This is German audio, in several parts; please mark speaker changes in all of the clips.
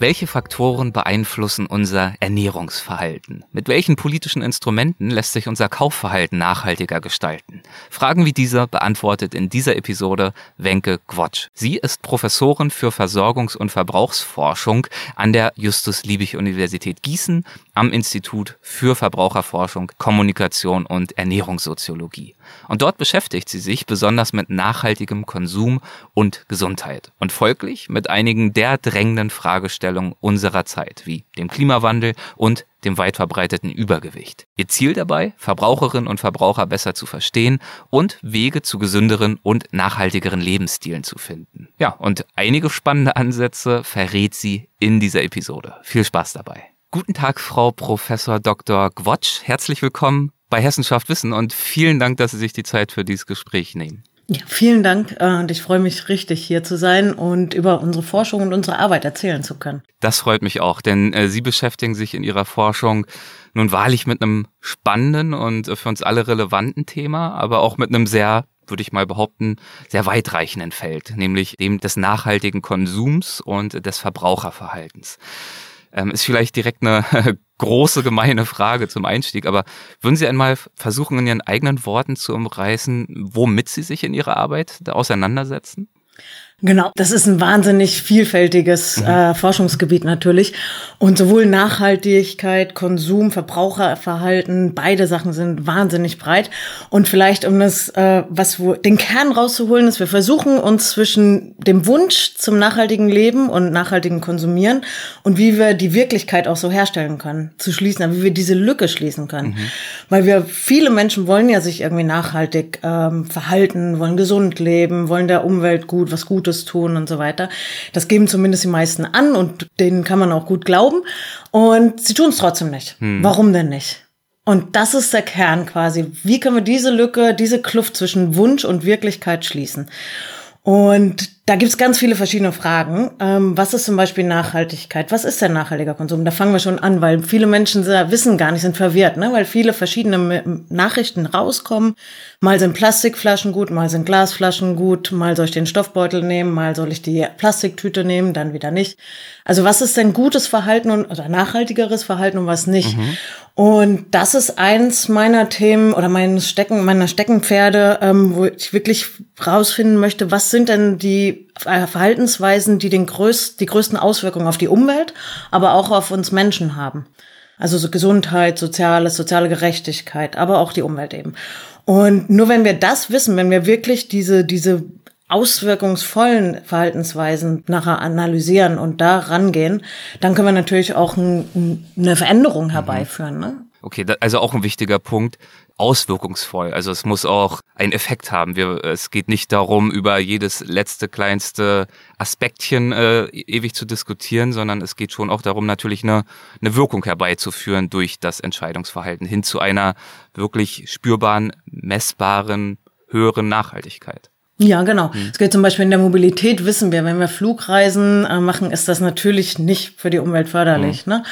Speaker 1: Welche Faktoren beeinflussen unser Ernährungsverhalten? Mit welchen politischen Instrumenten lässt sich unser Kaufverhalten nachhaltiger gestalten? Fragen wie dieser beantwortet in dieser Episode Wenke Gwotsch. Sie ist Professorin für Versorgungs- und Verbrauchsforschung an der Justus-Liebig-Universität Gießen am Institut für Verbraucherforschung, Kommunikation und Ernährungssoziologie. Und dort beschäftigt sie sich besonders mit nachhaltigem Konsum und Gesundheit und folglich mit einigen der drängenden Fragestellungen unserer Zeit, wie dem Klimawandel und dem weit verbreiteten Übergewicht. Ihr Ziel dabei, Verbraucherinnen und Verbraucher besser zu verstehen und Wege zu gesünderen und nachhaltigeren Lebensstilen zu finden. Ja, und einige spannende Ansätze verrät sie in dieser Episode. Viel Spaß dabei. Guten Tag, Frau Professor Dr. Gwotsch. Herzlich willkommen bei Hessenschaft Wissen und vielen Dank, dass Sie sich die Zeit für dieses Gespräch nehmen.
Speaker 2: Ja, vielen Dank äh, und ich freue mich richtig hier zu sein und über unsere Forschung und unsere Arbeit erzählen zu können.
Speaker 1: Das freut mich auch, denn äh, Sie beschäftigen sich in Ihrer Forschung nun wahrlich mit einem spannenden und äh, für uns alle relevanten Thema, aber auch mit einem sehr würde ich mal behaupten, sehr weitreichenden Feld, nämlich dem des nachhaltigen Konsums und des Verbraucherverhaltens. Ähm, ist vielleicht direkt eine große gemeine Frage zum Einstieg, aber würden Sie einmal versuchen, in Ihren eigenen Worten zu umreißen, womit Sie sich in Ihrer Arbeit auseinandersetzen?
Speaker 2: Genau, das ist ein wahnsinnig vielfältiges mhm. äh, Forschungsgebiet natürlich. Und sowohl Nachhaltigkeit, Konsum, Verbraucherverhalten, beide Sachen sind wahnsinnig breit. Und vielleicht, um das, äh, was wo, den Kern rauszuholen, ist, wir versuchen uns zwischen dem Wunsch zum nachhaltigen Leben und nachhaltigen Konsumieren und wie wir die Wirklichkeit auch so herstellen können, zu schließen, wie wir diese Lücke schließen können. Mhm. Weil wir, viele Menschen wollen ja sich irgendwie nachhaltig ähm, verhalten, wollen gesund leben, wollen der Umwelt gut, was Gutes Gutes tun und so weiter. Das geben zumindest die meisten an und denen kann man auch gut glauben. Und sie tun es trotzdem nicht. Hm. Warum denn nicht? Und das ist der Kern quasi. Wie können wir diese Lücke, diese Kluft zwischen Wunsch und Wirklichkeit schließen? Und da gibt's ganz viele verschiedene Fragen. Ähm, was ist zum Beispiel Nachhaltigkeit? Was ist denn nachhaltiger Konsum? Da fangen wir schon an, weil viele Menschen wissen gar nicht, sind verwirrt, ne? weil viele verschiedene Nachrichten rauskommen. Mal sind Plastikflaschen gut, mal sind Glasflaschen gut, mal soll ich den Stoffbeutel nehmen, mal soll ich die Plastiktüte nehmen, dann wieder nicht. Also was ist denn gutes Verhalten und oder nachhaltigeres Verhalten und was nicht? Mhm. Und das ist eins meiner Themen oder meines Stecken, meiner Steckenpferde, ähm, wo ich wirklich rausfinden möchte, was sind denn die äh, Verhaltensweisen, die den größt, die größten Auswirkungen auf die Umwelt, aber auch auf uns Menschen haben. Also so Gesundheit, Soziales, soziale Gerechtigkeit, aber auch die Umwelt eben. Und nur wenn wir das wissen, wenn wir wirklich diese, diese auswirkungsvollen Verhaltensweisen nachher analysieren und da rangehen, dann können wir natürlich auch ein, eine Veränderung mhm. herbeiführen. Ne?
Speaker 1: Okay, also auch ein wichtiger Punkt, auswirkungsvoll. Also es muss auch einen Effekt haben. Wir, es geht nicht darum, über jedes letzte, kleinste Aspektchen äh, ewig zu diskutieren, sondern es geht schon auch darum, natürlich eine, eine Wirkung herbeizuführen durch das Entscheidungsverhalten hin zu einer wirklich spürbaren, messbaren, höheren Nachhaltigkeit.
Speaker 2: Ja, genau. Mhm. Es geht zum Beispiel in der Mobilität, wissen wir, wenn wir Flugreisen äh, machen, ist das natürlich nicht für die Umwelt förderlich. Mhm. Ne?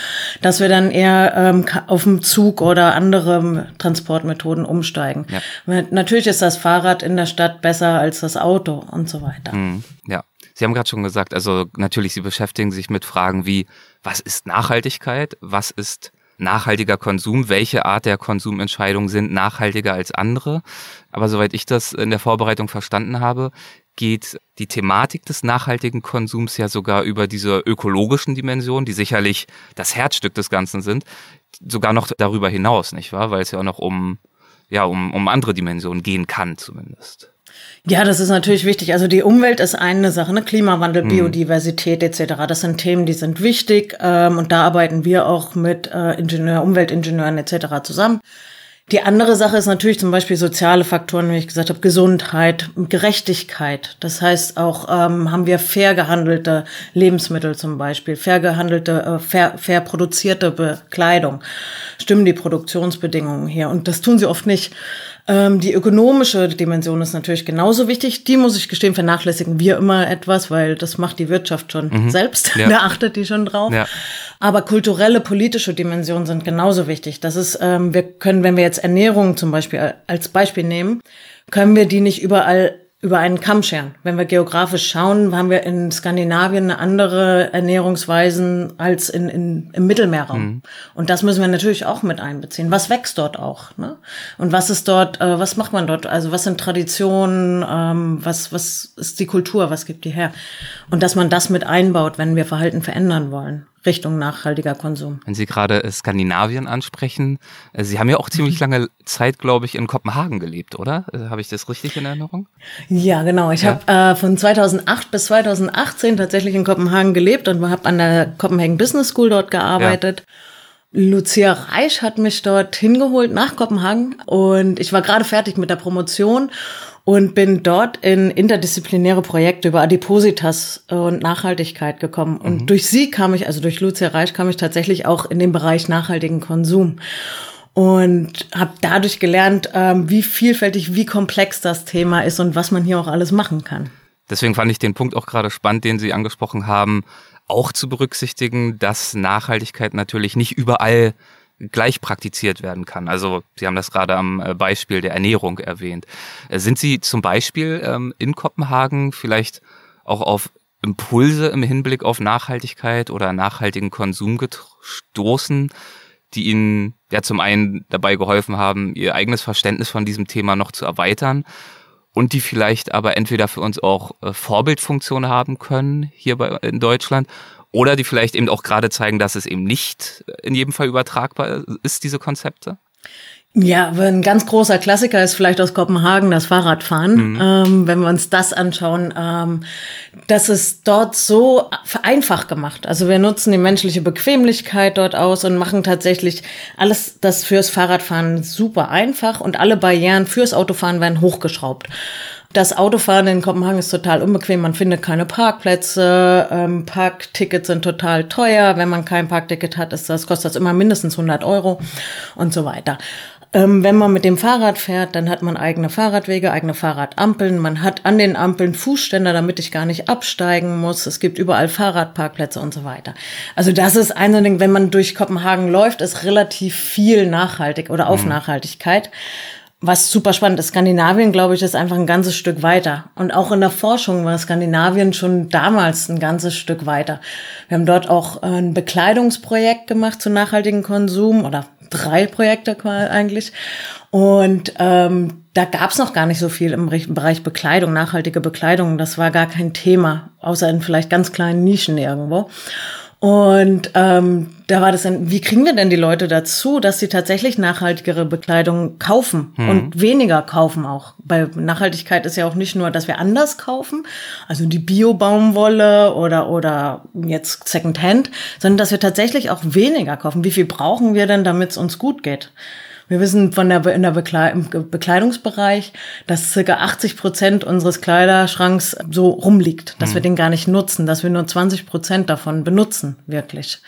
Speaker 2: Dass wir dann eher ähm, auf dem Zug oder andere Transportmethoden umsteigen. Ja. Natürlich ist das Fahrrad in der Stadt besser als das Auto und so weiter.
Speaker 1: Mhm. Ja. Sie haben gerade schon gesagt, also natürlich, Sie beschäftigen sich mit Fragen wie, was ist Nachhaltigkeit? Was ist nachhaltiger Konsum, welche Art der Konsumentscheidungen sind nachhaltiger als andere. Aber soweit ich das in der Vorbereitung verstanden habe, geht die Thematik des nachhaltigen Konsums ja sogar über diese ökologischen Dimensionen, die sicherlich das Herzstück des Ganzen sind, sogar noch darüber hinaus, nicht wahr? Weil es ja auch noch um, ja, um, um andere Dimensionen gehen kann zumindest.
Speaker 2: Ja, das ist natürlich wichtig. Also die Umwelt ist eine Sache, ne? Klimawandel, mhm. Biodiversität etc. Das sind Themen, die sind wichtig ähm, und da arbeiten wir auch mit äh, Ingenieur, Umweltingenieuren etc. zusammen. Die andere Sache ist natürlich zum Beispiel soziale Faktoren, wie ich gesagt habe, Gesundheit, Gerechtigkeit. Das heißt auch, ähm, haben wir fair gehandelte Lebensmittel zum Beispiel, fair gehandelte, äh, fair, fair produzierte Bekleidung. Stimmen die Produktionsbedingungen hier? Und das tun sie oft nicht. Ähm, die ökonomische Dimension ist natürlich genauso wichtig. Die muss ich gestehen, vernachlässigen wir immer etwas, weil das macht die Wirtschaft schon mhm. selbst. Ja. da achtet die schon drauf. Ja. Aber kulturelle, politische Dimensionen sind genauso wichtig. Das ist, ähm, wir können, wenn wir jetzt Ernährung zum Beispiel als Beispiel nehmen, können wir die nicht überall über einen Kamm scheren. Wenn wir geografisch schauen, haben wir in Skandinavien eine andere Ernährungsweisen als in, in, im Mittelmeerraum. Mhm. Und das müssen wir natürlich auch mit einbeziehen. Was wächst dort auch? Ne? Und was ist dort, äh, was macht man dort? Also was sind Traditionen? Ähm, was, was ist die Kultur? Was gibt die her? Und dass man das mit einbaut, wenn wir Verhalten verändern wollen. Richtung nachhaltiger Konsum.
Speaker 1: Wenn Sie gerade äh, Skandinavien ansprechen, äh, Sie haben ja auch ziemlich lange Zeit, glaube ich, in Kopenhagen gelebt, oder? Äh, habe ich das richtig in Erinnerung?
Speaker 2: Ja, genau. Ich ja. habe äh, von 2008 bis 2018 tatsächlich in Kopenhagen gelebt und habe an der Copenhagen Business School dort gearbeitet. Ja. Lucia Reich hat mich dort hingeholt nach Kopenhagen und ich war gerade fertig mit der Promotion und bin dort in interdisziplinäre Projekte über Adipositas und Nachhaltigkeit gekommen. Und mhm. durch sie kam ich, also durch Lucia Reich, kam ich tatsächlich auch in den Bereich nachhaltigen Konsum und habe dadurch gelernt, ähm, wie vielfältig, wie komplex das Thema ist und was man hier auch alles machen kann.
Speaker 1: Deswegen fand ich den Punkt auch gerade spannend, den Sie angesprochen haben, auch zu berücksichtigen, dass Nachhaltigkeit natürlich nicht überall gleich praktiziert werden kann. Also Sie haben das gerade am äh, Beispiel der Ernährung erwähnt. Äh, sind Sie zum Beispiel ähm, in Kopenhagen vielleicht auch auf Impulse im Hinblick auf Nachhaltigkeit oder nachhaltigen Konsum gestoßen, die Ihnen ja zum einen dabei geholfen haben, Ihr eigenes Verständnis von diesem Thema noch zu erweitern und die vielleicht aber entweder für uns auch äh, Vorbildfunktion haben können hier bei, in Deutschland oder die vielleicht eben auch gerade zeigen, dass es eben nicht in jedem Fall übertragbar ist, diese Konzepte?
Speaker 2: Ja, ein ganz großer Klassiker ist vielleicht aus Kopenhagen das Fahrradfahren. Mhm. Ähm, wenn wir uns das anschauen, ähm, das ist dort so einfach gemacht. Also wir nutzen die menschliche Bequemlichkeit dort aus und machen tatsächlich alles das fürs Fahrradfahren super einfach und alle Barrieren fürs Autofahren werden hochgeschraubt. Das Autofahren in Kopenhagen ist total unbequem. Man findet keine Parkplätze. Ähm, Parktickets sind total teuer. Wenn man kein Parkticket hat, ist das, kostet das immer mindestens 100 Euro und so weiter. Ähm, wenn man mit dem Fahrrad fährt, dann hat man eigene Fahrradwege, eigene Fahrradampeln. Man hat an den Ampeln Fußständer, damit ich gar nicht absteigen muss. Es gibt überall Fahrradparkplätze und so weiter. Also das ist ein Ding, wenn man durch Kopenhagen läuft, ist relativ viel nachhaltig oder auf mhm. Was super spannend ist, Skandinavien, glaube ich, ist einfach ein ganzes Stück weiter. Und auch in der Forschung war Skandinavien schon damals ein ganzes Stück weiter. Wir haben dort auch ein Bekleidungsprojekt gemacht zu nachhaltigem Konsum oder drei Projekte eigentlich. Und ähm, da gab es noch gar nicht so viel im Bereich Bekleidung, nachhaltige Bekleidung. Das war gar kein Thema, außer in vielleicht ganz kleinen Nischen irgendwo. Und ähm, da war das dann, wie kriegen wir denn die Leute dazu, dass sie tatsächlich nachhaltigere Bekleidung kaufen mhm. und weniger kaufen auch? Bei Nachhaltigkeit ist ja auch nicht nur, dass wir anders kaufen, also die Bio-Baumwolle oder, oder jetzt Secondhand, sondern dass wir tatsächlich auch weniger kaufen. Wie viel brauchen wir denn, damit es uns gut geht? Wir wissen von der, in der Bekleidungsbereich, dass circa 80 Prozent unseres Kleiderschranks so rumliegt, dass mhm. wir den gar nicht nutzen, dass wir nur 20 Prozent davon benutzen, wirklich.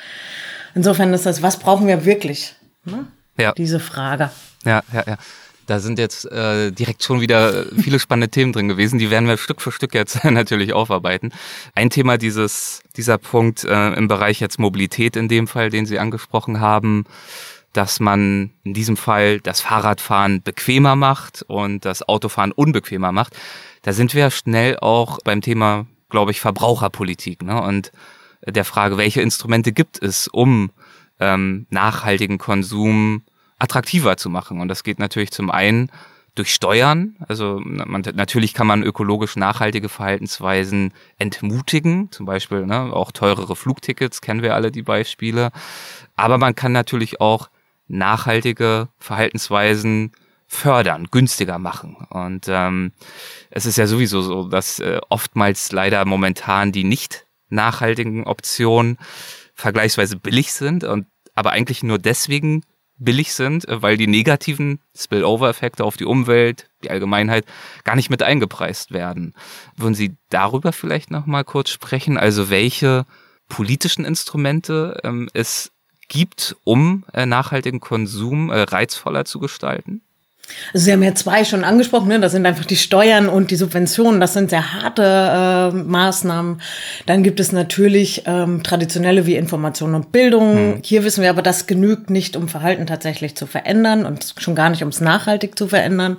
Speaker 2: Insofern ist das, was brauchen wir wirklich? Ne? Ja. Diese Frage.
Speaker 1: Ja, ja, ja. Da sind jetzt äh, direkt schon wieder viele spannende Themen drin gewesen. Die werden wir Stück für Stück jetzt natürlich aufarbeiten. Ein Thema dieses, dieser Punkt äh, im Bereich jetzt Mobilität in dem Fall, den Sie angesprochen haben, dass man in diesem Fall das Fahrradfahren bequemer macht und das Autofahren unbequemer macht. Da sind wir schnell auch beim Thema, glaube ich, Verbraucherpolitik ne? und der Frage, welche Instrumente gibt es, um ähm, nachhaltigen Konsum attraktiver zu machen. Und das geht natürlich zum einen durch Steuern. Also man, natürlich kann man ökologisch nachhaltige Verhaltensweisen entmutigen, zum Beispiel ne, auch teurere Flugtickets, kennen wir alle die Beispiele. Aber man kann natürlich auch nachhaltige Verhaltensweisen fördern, günstiger machen. Und ähm, es ist ja sowieso so, dass äh, oftmals leider momentan die nicht nachhaltigen Optionen vergleichsweise billig sind und aber eigentlich nur deswegen billig sind, weil die negativen Spillover-Effekte auf die Umwelt, die Allgemeinheit gar nicht mit eingepreist werden. Würden Sie darüber vielleicht noch mal kurz sprechen? Also welche politischen Instrumente ähm, es gibt, um äh, nachhaltigen Konsum äh, reizvoller zu gestalten?
Speaker 2: Also Sie haben ja zwei schon angesprochen, ne? das sind einfach die Steuern und die Subventionen, das sind sehr harte äh, Maßnahmen. Dann gibt es natürlich ähm, traditionelle wie Information und Bildung. Hm. Hier wissen wir aber, das genügt nicht, um Verhalten tatsächlich zu verändern und schon gar nicht, um es nachhaltig zu verändern.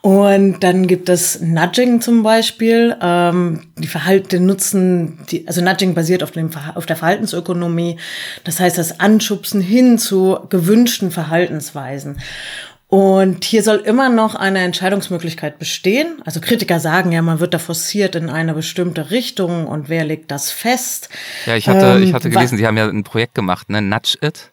Speaker 2: Und dann gibt es Nudging zum Beispiel. Ähm, die Verhalten nutzen, die, also Nudging basiert auf, dem, auf der Verhaltensökonomie. Das heißt, das Anschubsen hin zu gewünschten Verhaltensweisen. Und hier soll immer noch eine Entscheidungsmöglichkeit bestehen. Also Kritiker sagen ja, man wird da forciert in eine bestimmte Richtung und wer legt das fest?
Speaker 1: Ja, ich hatte, ähm, ich hatte gelesen, Sie haben ja ein Projekt gemacht, ne? Nudge It.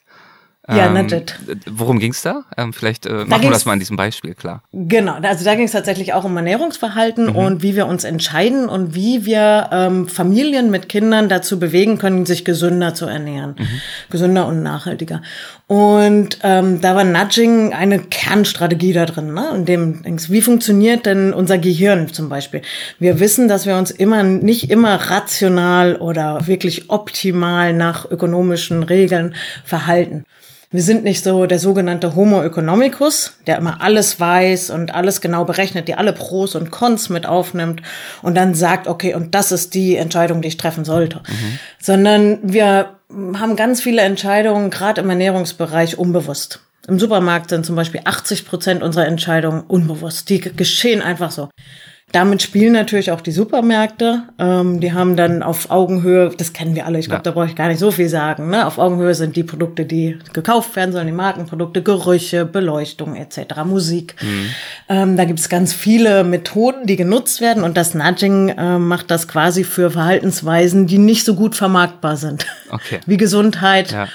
Speaker 2: Ja, ähm, Nudget.
Speaker 1: Worum ging's da? Ähm, vielleicht äh, machen wir das mal in diesem Beispiel klar.
Speaker 2: Genau, also da ging es tatsächlich auch um Ernährungsverhalten mhm. und wie wir uns entscheiden und wie wir ähm, Familien mit Kindern dazu bewegen können, sich gesünder zu ernähren. Mhm. Gesünder und nachhaltiger. Und ähm, da war Nudging eine Kernstrategie da drin. Ne? In dem, wie funktioniert denn unser Gehirn zum Beispiel? Wir wissen, dass wir uns immer nicht immer rational oder wirklich optimal nach ökonomischen Regeln verhalten. Wir sind nicht so der sogenannte Homo economicus, der immer alles weiß und alles genau berechnet, die alle Pros und Cons mit aufnimmt und dann sagt, okay, und das ist die Entscheidung, die ich treffen sollte. Mhm. Sondern wir haben ganz viele Entscheidungen, gerade im Ernährungsbereich, unbewusst. Im Supermarkt sind zum Beispiel 80 Prozent unserer Entscheidungen unbewusst. Die geschehen einfach so. Damit spielen natürlich auch die Supermärkte. Ähm, die haben dann auf Augenhöhe, das kennen wir alle, ich glaube, ja. da brauche ich gar nicht so viel sagen. Ne? Auf Augenhöhe sind die Produkte, die gekauft werden sollen, die Markenprodukte, Gerüche, Beleuchtung etc., Musik. Mhm. Ähm, da gibt es ganz viele Methoden, die genutzt werden und das Nudging äh, macht das quasi für Verhaltensweisen, die nicht so gut vermarktbar sind.
Speaker 1: Okay.
Speaker 2: Wie Gesundheit, ja.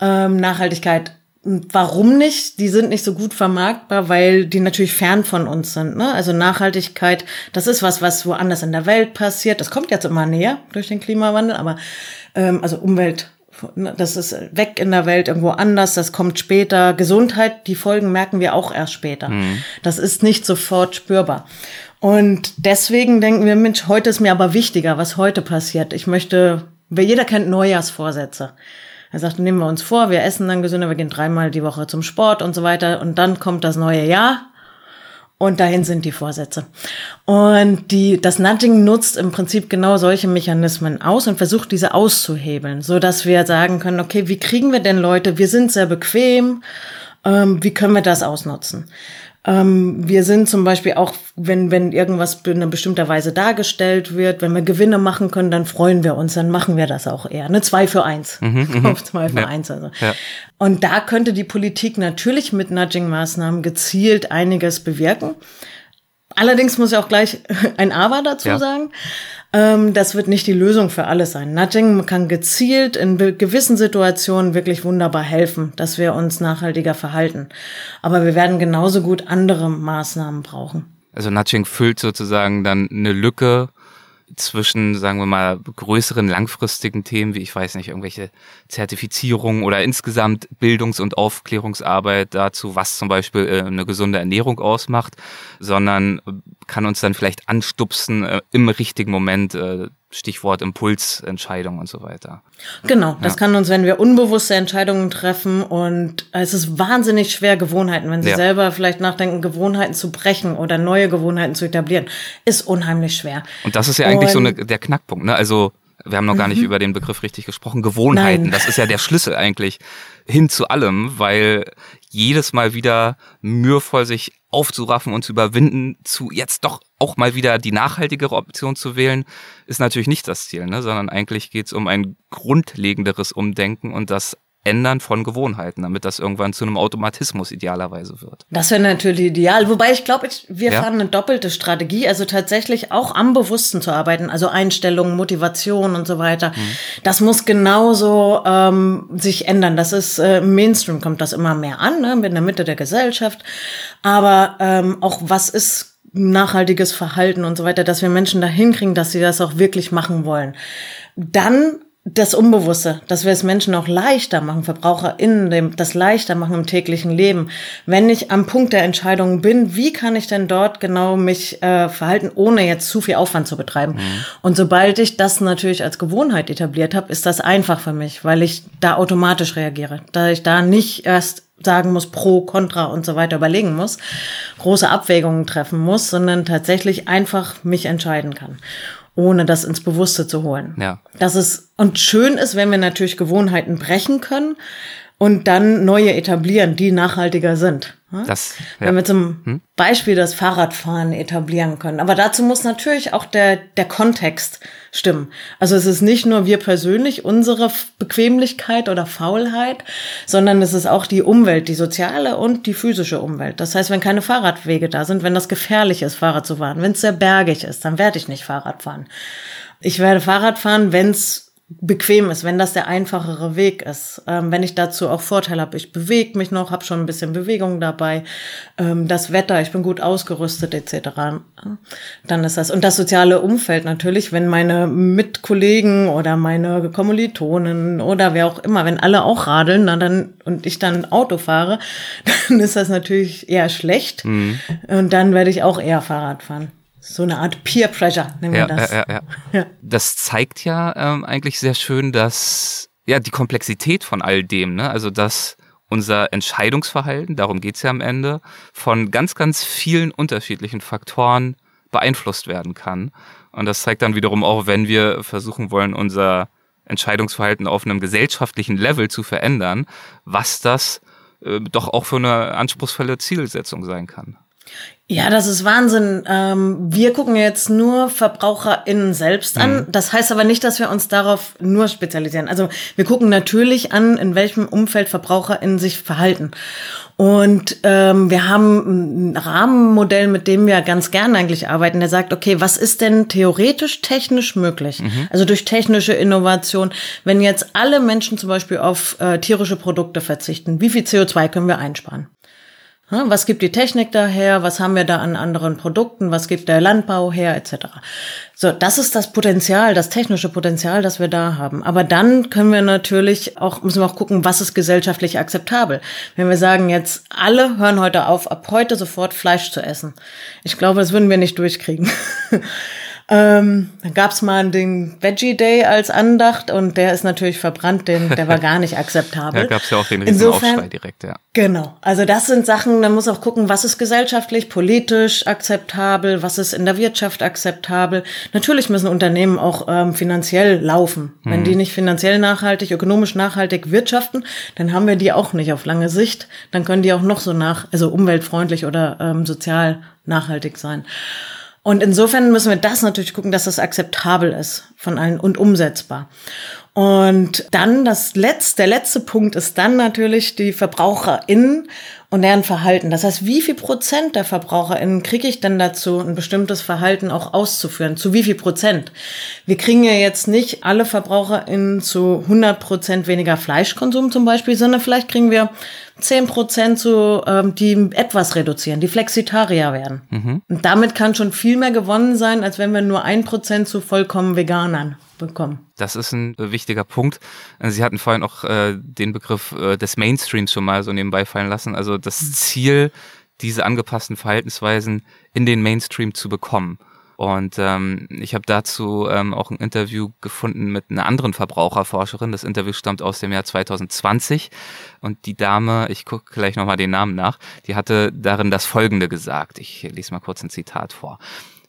Speaker 2: ähm, Nachhaltigkeit Warum nicht? Die sind nicht so gut vermarktbar, weil die natürlich fern von uns sind. Ne? Also Nachhaltigkeit, das ist was, was woanders in der Welt passiert. Das kommt jetzt immer näher durch den Klimawandel, aber ähm, also Umwelt, ne, das ist weg in der Welt irgendwo anders, das kommt später. Gesundheit, die Folgen merken wir auch erst später. Mhm. Das ist nicht sofort spürbar. Und deswegen denken wir, Mensch, heute ist mir aber wichtiger, was heute passiert. Ich möchte, jeder kennt Neujahrsvorsätze. Er sagt, nehmen wir uns vor, wir essen dann gesünder, wir gehen dreimal die Woche zum Sport und so weiter. Und dann kommt das neue Jahr und dahin sind die Vorsätze. Und die, das Nudging nutzt im Prinzip genau solche Mechanismen aus und versucht diese auszuhebeln, so dass wir sagen können, okay, wie kriegen wir denn Leute? Wir sind sehr bequem. Ähm, wie können wir das ausnutzen? Ähm, wir sind zum Beispiel auch, wenn, wenn irgendwas in einer bestimmter Weise dargestellt wird, wenn wir Gewinne machen können, dann freuen wir uns, dann machen wir das auch eher. Ne? Zwei für eins. Mhm, mhm. Auf zwei für ja. eins. Also. Ja. Und da könnte die Politik natürlich mit Nudging-Maßnahmen gezielt einiges bewirken. Allerdings muss ich auch gleich ein Aber dazu ja. sagen. Ähm, das wird nicht die Lösung für alles sein. Nudging kann gezielt in gewissen Situationen wirklich wunderbar helfen, dass wir uns nachhaltiger verhalten. Aber wir werden genauso gut andere Maßnahmen brauchen.
Speaker 1: Also Nudging füllt sozusagen dann eine Lücke zwischen, sagen wir mal, größeren langfristigen Themen, wie ich weiß nicht, irgendwelche Zertifizierungen oder insgesamt Bildungs- und Aufklärungsarbeit dazu, was zum Beispiel äh, eine gesunde Ernährung ausmacht, sondern kann uns dann vielleicht anstupsen äh, im richtigen Moment äh, Stichwort Impulsentscheidung und so weiter.
Speaker 2: Genau, das ja. kann uns, wenn wir unbewusste Entscheidungen treffen und es ist wahnsinnig schwer, Gewohnheiten, wenn Sie ja. selber vielleicht nachdenken, Gewohnheiten zu brechen oder neue Gewohnheiten zu etablieren, ist unheimlich schwer.
Speaker 1: Und das ist ja eigentlich und, so eine, der Knackpunkt, ne? Also wir haben noch gar nicht mhm. über den Begriff richtig gesprochen. Gewohnheiten, Nein. das ist ja der Schlüssel eigentlich hin zu allem, weil jedes Mal wieder mühevoll sich aufzuraffen und zu überwinden, zu jetzt doch auch mal wieder die nachhaltigere Option zu wählen, ist natürlich nicht das Ziel, ne? sondern eigentlich geht es um ein grundlegenderes Umdenken und das Ändern von Gewohnheiten, damit das irgendwann zu einem Automatismus idealerweise wird.
Speaker 2: Das wäre natürlich ideal. Wobei ich glaube, wir ja. fahren eine doppelte Strategie, also tatsächlich auch am Bewussten zu arbeiten, also Einstellungen, Motivation und so weiter. Mhm. Das muss genauso ähm, sich ändern. Das ist äh, im Mainstream kommt das immer mehr an, ne, in der Mitte der Gesellschaft. Aber ähm, auch was ist nachhaltiges Verhalten und so weiter, dass wir Menschen dahin kriegen, dass sie das auch wirklich machen wollen. Dann das Unbewusste, dass wir es Menschen auch leichter machen, VerbraucherInnen dem, das leichter machen im täglichen Leben. Wenn ich am Punkt der Entscheidung bin, wie kann ich denn dort genau mich äh, verhalten, ohne jetzt zu viel Aufwand zu betreiben? Mhm. Und sobald ich das natürlich als Gewohnheit etabliert habe, ist das einfach für mich, weil ich da automatisch reagiere, da ich da nicht erst sagen muss, pro, contra und so weiter überlegen muss, große Abwägungen treffen muss, sondern tatsächlich einfach mich entscheiden kann ohne das ins Bewusste zu holen.
Speaker 1: Ja.
Speaker 2: Das ist, und schön ist, wenn wir natürlich Gewohnheiten brechen können und dann neue etablieren, die nachhaltiger sind.
Speaker 1: Das,
Speaker 2: ja. Wenn wir zum hm? Beispiel das Fahrradfahren etablieren können. Aber dazu muss natürlich auch der, der Kontext stimmen. Also es ist nicht nur wir persönlich, unsere Bequemlichkeit oder Faulheit, sondern es ist auch die Umwelt, die soziale und die physische Umwelt. Das heißt, wenn keine Fahrradwege da sind, wenn das gefährlich ist, Fahrrad zu fahren, wenn es sehr bergig ist, dann werde ich nicht Fahrrad fahren. Ich werde Fahrrad fahren, wenn es bequem ist, wenn das der einfachere Weg ist. Ähm, wenn ich dazu auch Vorteil habe, ich bewege mich noch, habe schon ein bisschen Bewegung dabei, ähm, das Wetter, ich bin gut ausgerüstet etc. Dann ist das und das soziale Umfeld natürlich, wenn meine Mitkollegen oder meine Kommilitonen oder wer auch immer, wenn alle auch radeln, na, dann und ich dann Auto fahre, dann ist das natürlich eher schlecht mhm. und dann werde ich auch eher Fahrrad fahren. So eine Art Peer Pressure, nennen
Speaker 1: ja,
Speaker 2: wir das.
Speaker 1: Ja, ja, ja. Das zeigt ja ähm, eigentlich sehr schön, dass ja die Komplexität von all dem, ne? Also dass unser Entscheidungsverhalten, darum geht's ja am Ende, von ganz, ganz vielen unterschiedlichen Faktoren beeinflusst werden kann. Und das zeigt dann wiederum auch, wenn wir versuchen wollen, unser Entscheidungsverhalten auf einem gesellschaftlichen Level zu verändern, was das äh, doch auch für eine anspruchsvolle Zielsetzung sein kann.
Speaker 2: Ja, das ist Wahnsinn. Ähm, wir gucken jetzt nur VerbraucherInnen selbst an. Mhm. Das heißt aber nicht, dass wir uns darauf nur spezialisieren. Also wir gucken natürlich an, in welchem Umfeld VerbraucherInnen sich verhalten. Und ähm, wir haben ein Rahmenmodell, mit dem wir ganz gern eigentlich arbeiten, der sagt, okay, was ist denn theoretisch technisch möglich? Mhm. Also durch technische Innovation, wenn jetzt alle Menschen zum Beispiel auf äh, tierische Produkte verzichten, wie viel CO2 können wir einsparen? Was gibt die Technik daher? Was haben wir da an anderen Produkten? Was gibt der Landbau her? Etc. So, das ist das Potenzial, das technische Potenzial, das wir da haben. Aber dann können wir natürlich auch, müssen wir auch gucken, was ist gesellschaftlich akzeptabel. Wenn wir sagen, jetzt alle hören heute auf, ab heute sofort Fleisch zu essen. Ich glaube, das würden wir nicht durchkriegen. Ähm, dann gab es mal den Veggie Day als Andacht und der ist natürlich verbrannt, den, der war gar nicht akzeptabel.
Speaker 1: da gab es ja auch den Riesenaufschrei direkt, ja.
Speaker 2: Genau, also das sind Sachen, man muss auch gucken, was ist gesellschaftlich, politisch akzeptabel, was ist in der Wirtschaft akzeptabel. Natürlich müssen Unternehmen auch ähm, finanziell laufen. Wenn mhm. die nicht finanziell nachhaltig, ökonomisch nachhaltig wirtschaften, dann haben wir die auch nicht auf lange Sicht. Dann können die auch noch so nach, also umweltfreundlich oder ähm, sozial nachhaltig sein. Und insofern müssen wir das natürlich gucken, dass das akzeptabel ist von allen und umsetzbar. Und dann das letzte, der letzte Punkt ist dann natürlich die VerbraucherInnen und deren Verhalten. Das heißt, wie viel Prozent der VerbraucherInnen kriege ich denn dazu, ein bestimmtes Verhalten auch auszuführen? Zu wie viel Prozent? Wir kriegen ja jetzt nicht alle VerbraucherInnen zu 100 Prozent weniger Fleischkonsum zum Beispiel, sondern vielleicht kriegen wir 10 Prozent so, ähm, die etwas reduzieren, die Flexitarier werden. Mhm. Und damit kann schon viel mehr gewonnen sein, als wenn wir nur ein Prozent zu vollkommen Veganern bekommen.
Speaker 1: Das ist ein wichtiger Punkt. Sie hatten vorhin auch äh, den Begriff äh, des Mainstreams schon mal so nebenbei fallen lassen. Also das mhm. Ziel, diese angepassten Verhaltensweisen in den Mainstream zu bekommen. Und ähm, ich habe dazu ähm, auch ein Interview gefunden mit einer anderen Verbraucherforscherin. Das Interview stammt aus dem Jahr 2020. Und die Dame, ich gucke gleich nochmal den Namen nach, die hatte darin das Folgende gesagt. Ich lese mal kurz ein Zitat vor.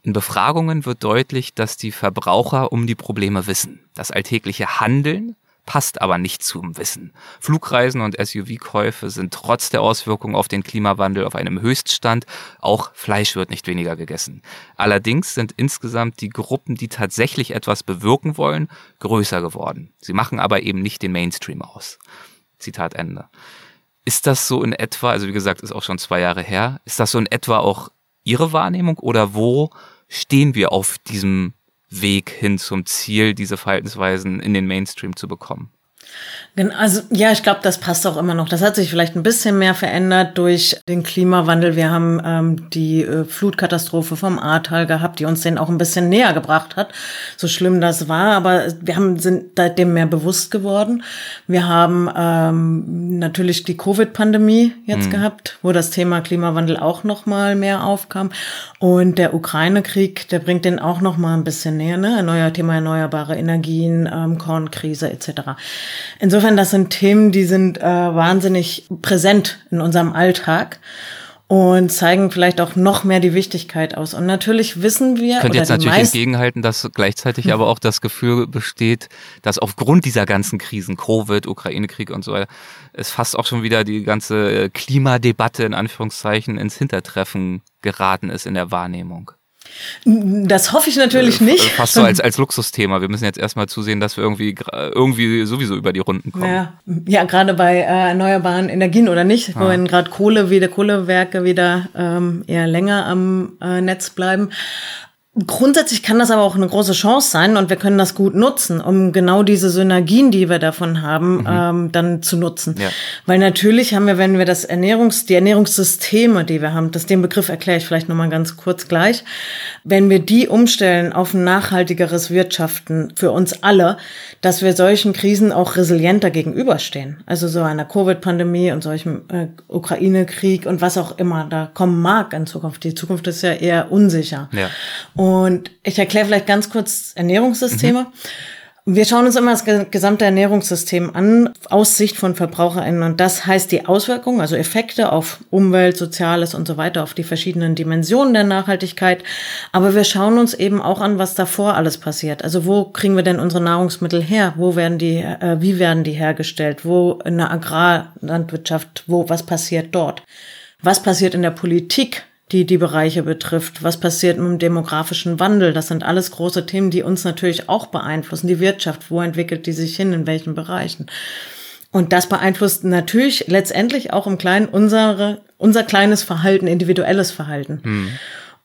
Speaker 1: In Befragungen wird deutlich, dass die Verbraucher um die Probleme wissen. Das alltägliche Handeln passt aber nicht zum Wissen. Flugreisen und SUV-Käufe sind trotz der Auswirkungen auf den Klimawandel auf einem Höchststand. Auch Fleisch wird nicht weniger gegessen. Allerdings sind insgesamt die Gruppen, die tatsächlich etwas bewirken wollen, größer geworden. Sie machen aber eben nicht den Mainstream aus. Zitat Ende. Ist das so in etwa, also wie gesagt, ist auch schon zwei Jahre her, ist das so in etwa auch Ihre Wahrnehmung oder wo stehen wir auf diesem Weg hin zum Ziel, diese Verhaltensweisen in den Mainstream zu bekommen?
Speaker 2: Also ja, ich glaube, das passt auch immer noch. Das hat sich vielleicht ein bisschen mehr verändert durch den Klimawandel. Wir haben ähm, die äh, Flutkatastrophe vom Ahrtal gehabt, die uns den auch ein bisschen näher gebracht hat. So schlimm das war, aber wir haben sind seitdem mehr bewusst geworden. Wir haben ähm, natürlich die Covid-Pandemie jetzt mhm. gehabt, wo das Thema Klimawandel auch noch mal mehr aufkam. Und der Ukraine-Krieg, der bringt den auch noch mal ein bisschen näher. Ne? Erneuer Thema erneuerbare Energien, ähm, Kornkrise etc. Insofern das sind Themen, die sind äh, wahnsinnig präsent in unserem Alltag und zeigen vielleicht auch noch mehr die Wichtigkeit aus. Und natürlich wissen wir.
Speaker 1: Ich könnte jetzt natürlich entgegenhalten, dass gleichzeitig hm. aber auch das Gefühl besteht, dass aufgrund dieser ganzen Krisen, Covid, Ukraine-Krieg und so weiter, es fast auch schon wieder die ganze Klimadebatte in Anführungszeichen ins Hintertreffen geraten ist in der Wahrnehmung.
Speaker 2: Das hoffe ich natürlich äh, nicht.
Speaker 1: Fast so als, als Luxusthema. Wir müssen jetzt erstmal zusehen, dass wir irgendwie, irgendwie sowieso über die Runden kommen.
Speaker 2: Ja, ja gerade bei äh, erneuerbaren Energien oder nicht, wo ja. gerade Kohle wieder, Kohlewerke wieder ähm, eher länger am äh, Netz bleiben. Grundsätzlich kann das aber auch eine große Chance sein und wir können das gut nutzen, um genau diese Synergien, die wir davon haben, mhm. ähm, dann zu nutzen. Ja. Weil natürlich haben wir, wenn wir das Ernährungs, die Ernährungssysteme, die wir haben, das den Begriff erkläre ich vielleicht nochmal ganz kurz gleich, wenn wir die umstellen auf ein nachhaltigeres Wirtschaften für uns alle, dass wir solchen Krisen auch resilienter gegenüberstehen. Also so einer Covid-Pandemie und solchem äh, Ukraine-Krieg und was auch immer da kommen mag in Zukunft. Die Zukunft ist ja eher unsicher. Ja. Und ich erkläre vielleicht ganz kurz Ernährungssysteme. Mhm. Wir schauen uns immer das gesamte Ernährungssystem an, aus Sicht von VerbraucherInnen. Und das heißt die Auswirkungen, also Effekte auf Umwelt, Soziales und so weiter, auf die verschiedenen Dimensionen der Nachhaltigkeit. Aber wir schauen uns eben auch an, was davor alles passiert. Also wo kriegen wir denn unsere Nahrungsmittel her? Wo werden die, äh, wie werden die hergestellt? Wo in der Agrarlandwirtschaft, wo, was passiert dort? Was passiert in der Politik? Die die Bereiche betrifft. Was passiert mit dem demografischen Wandel? Das sind alles große Themen, die uns natürlich auch beeinflussen. Die Wirtschaft, wo entwickelt die sich hin, in welchen Bereichen? Und das beeinflusst natürlich letztendlich auch im Kleinen unsere, unser kleines Verhalten, individuelles Verhalten. Mhm.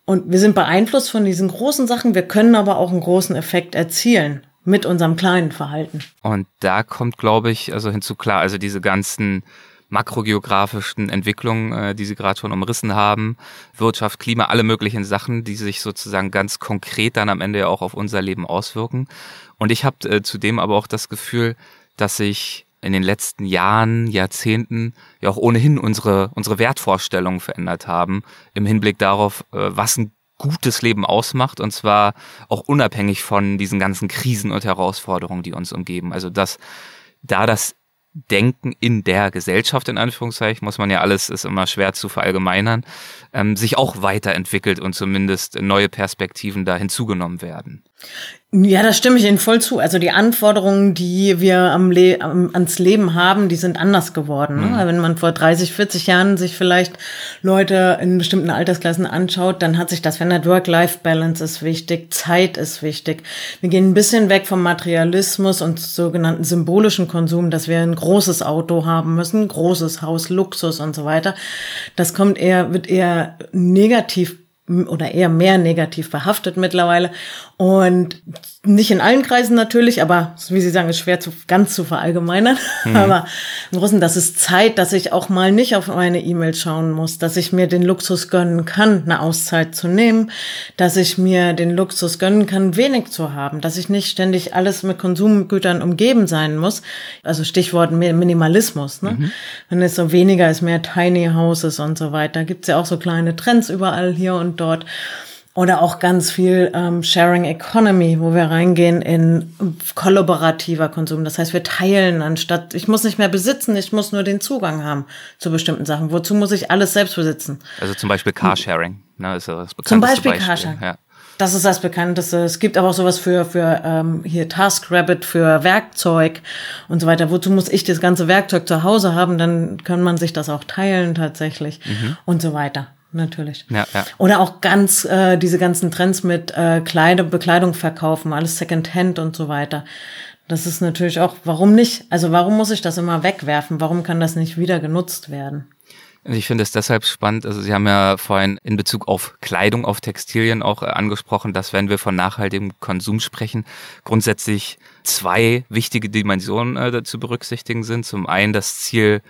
Speaker 2: Und wir sind beeinflusst von diesen großen Sachen. Wir können aber auch einen großen Effekt erzielen mit unserem kleinen Verhalten.
Speaker 1: Und da kommt, glaube ich, also hinzu klar, also diese ganzen makrogeografischen Entwicklungen, äh, die Sie gerade schon umrissen haben, Wirtschaft, Klima, alle möglichen Sachen, die sich sozusagen ganz konkret dann am Ende ja auch auf unser Leben auswirken. Und ich habe äh, zudem aber auch das Gefühl, dass sich in den letzten Jahren, Jahrzehnten ja auch ohnehin unsere, unsere Wertvorstellungen verändert haben im Hinblick darauf, äh, was ein gutes Leben ausmacht und zwar auch unabhängig von diesen ganzen Krisen und Herausforderungen, die uns umgeben. Also dass da das Denken in der Gesellschaft, in Anführungszeichen, muss man ja alles, ist immer schwer zu verallgemeinern, ähm, sich auch weiterentwickelt und zumindest neue Perspektiven da hinzugenommen werden.
Speaker 2: Ja, da stimme ich Ihnen voll zu. Also die Anforderungen, die wir am Le am, ans Leben haben, die sind anders geworden. Ne? Mhm. Wenn man vor 30, 40 Jahren sich vielleicht Leute in bestimmten Altersklassen anschaut, dann hat sich das verändert. Work-Life-Balance ist wichtig, Zeit ist wichtig. Wir gehen ein bisschen weg vom Materialismus und sogenannten symbolischen Konsum, dass wir ein großes Auto haben müssen, großes Haus, Luxus und so weiter. Das kommt eher, wird eher negativ oder eher mehr negativ behaftet mittlerweile. Und nicht in allen Kreisen natürlich, aber wie Sie sagen, ist schwer zu, ganz zu verallgemeinern. Mhm. Aber im Großen, das ist Zeit, dass ich auch mal nicht auf meine E-Mail schauen muss, dass ich mir den Luxus gönnen kann, eine Auszeit zu nehmen, dass ich mir den Luxus gönnen kann, wenig zu haben, dass ich nicht ständig alles mit Konsumgütern umgeben sein muss. Also Stichwort Minimalismus. Ne? Mhm. Wenn es so weniger ist, mehr Tiny Houses und so weiter, gibt's ja auch so kleine Trends überall hier und dort. Oder auch ganz viel ähm, Sharing Economy, wo wir reingehen in kollaborativer Konsum. Das heißt, wir teilen anstatt, ich muss nicht mehr besitzen, ich muss nur den Zugang haben zu bestimmten Sachen. Wozu muss ich alles selbst besitzen?
Speaker 1: Also zum Beispiel Carsharing, ne, ist das
Speaker 2: bekannteste Zum Beispiel, Beispiel. Carsharing. Ja. Das ist das Bekannteste. Es gibt aber auch sowas für, für ähm, hier TaskRabbit, für Werkzeug und so weiter. Wozu muss ich das ganze Werkzeug zu Hause haben? Dann kann man sich das auch teilen tatsächlich mhm. und so weiter natürlich. Ja, ja. Oder auch ganz äh, diese ganzen Trends mit äh, Kleider, Bekleidung verkaufen, alles Secondhand und so weiter. Das ist natürlich auch, warum nicht? Also warum muss ich das immer wegwerfen? Warum kann das nicht wieder genutzt werden?
Speaker 1: Ich finde es deshalb spannend, also Sie haben ja vorhin in Bezug auf Kleidung, auf Textilien auch äh, angesprochen, dass wenn wir von nachhaltigem Konsum sprechen, grundsätzlich zwei wichtige Dimensionen äh, zu berücksichtigen sind. Zum einen das Ziel,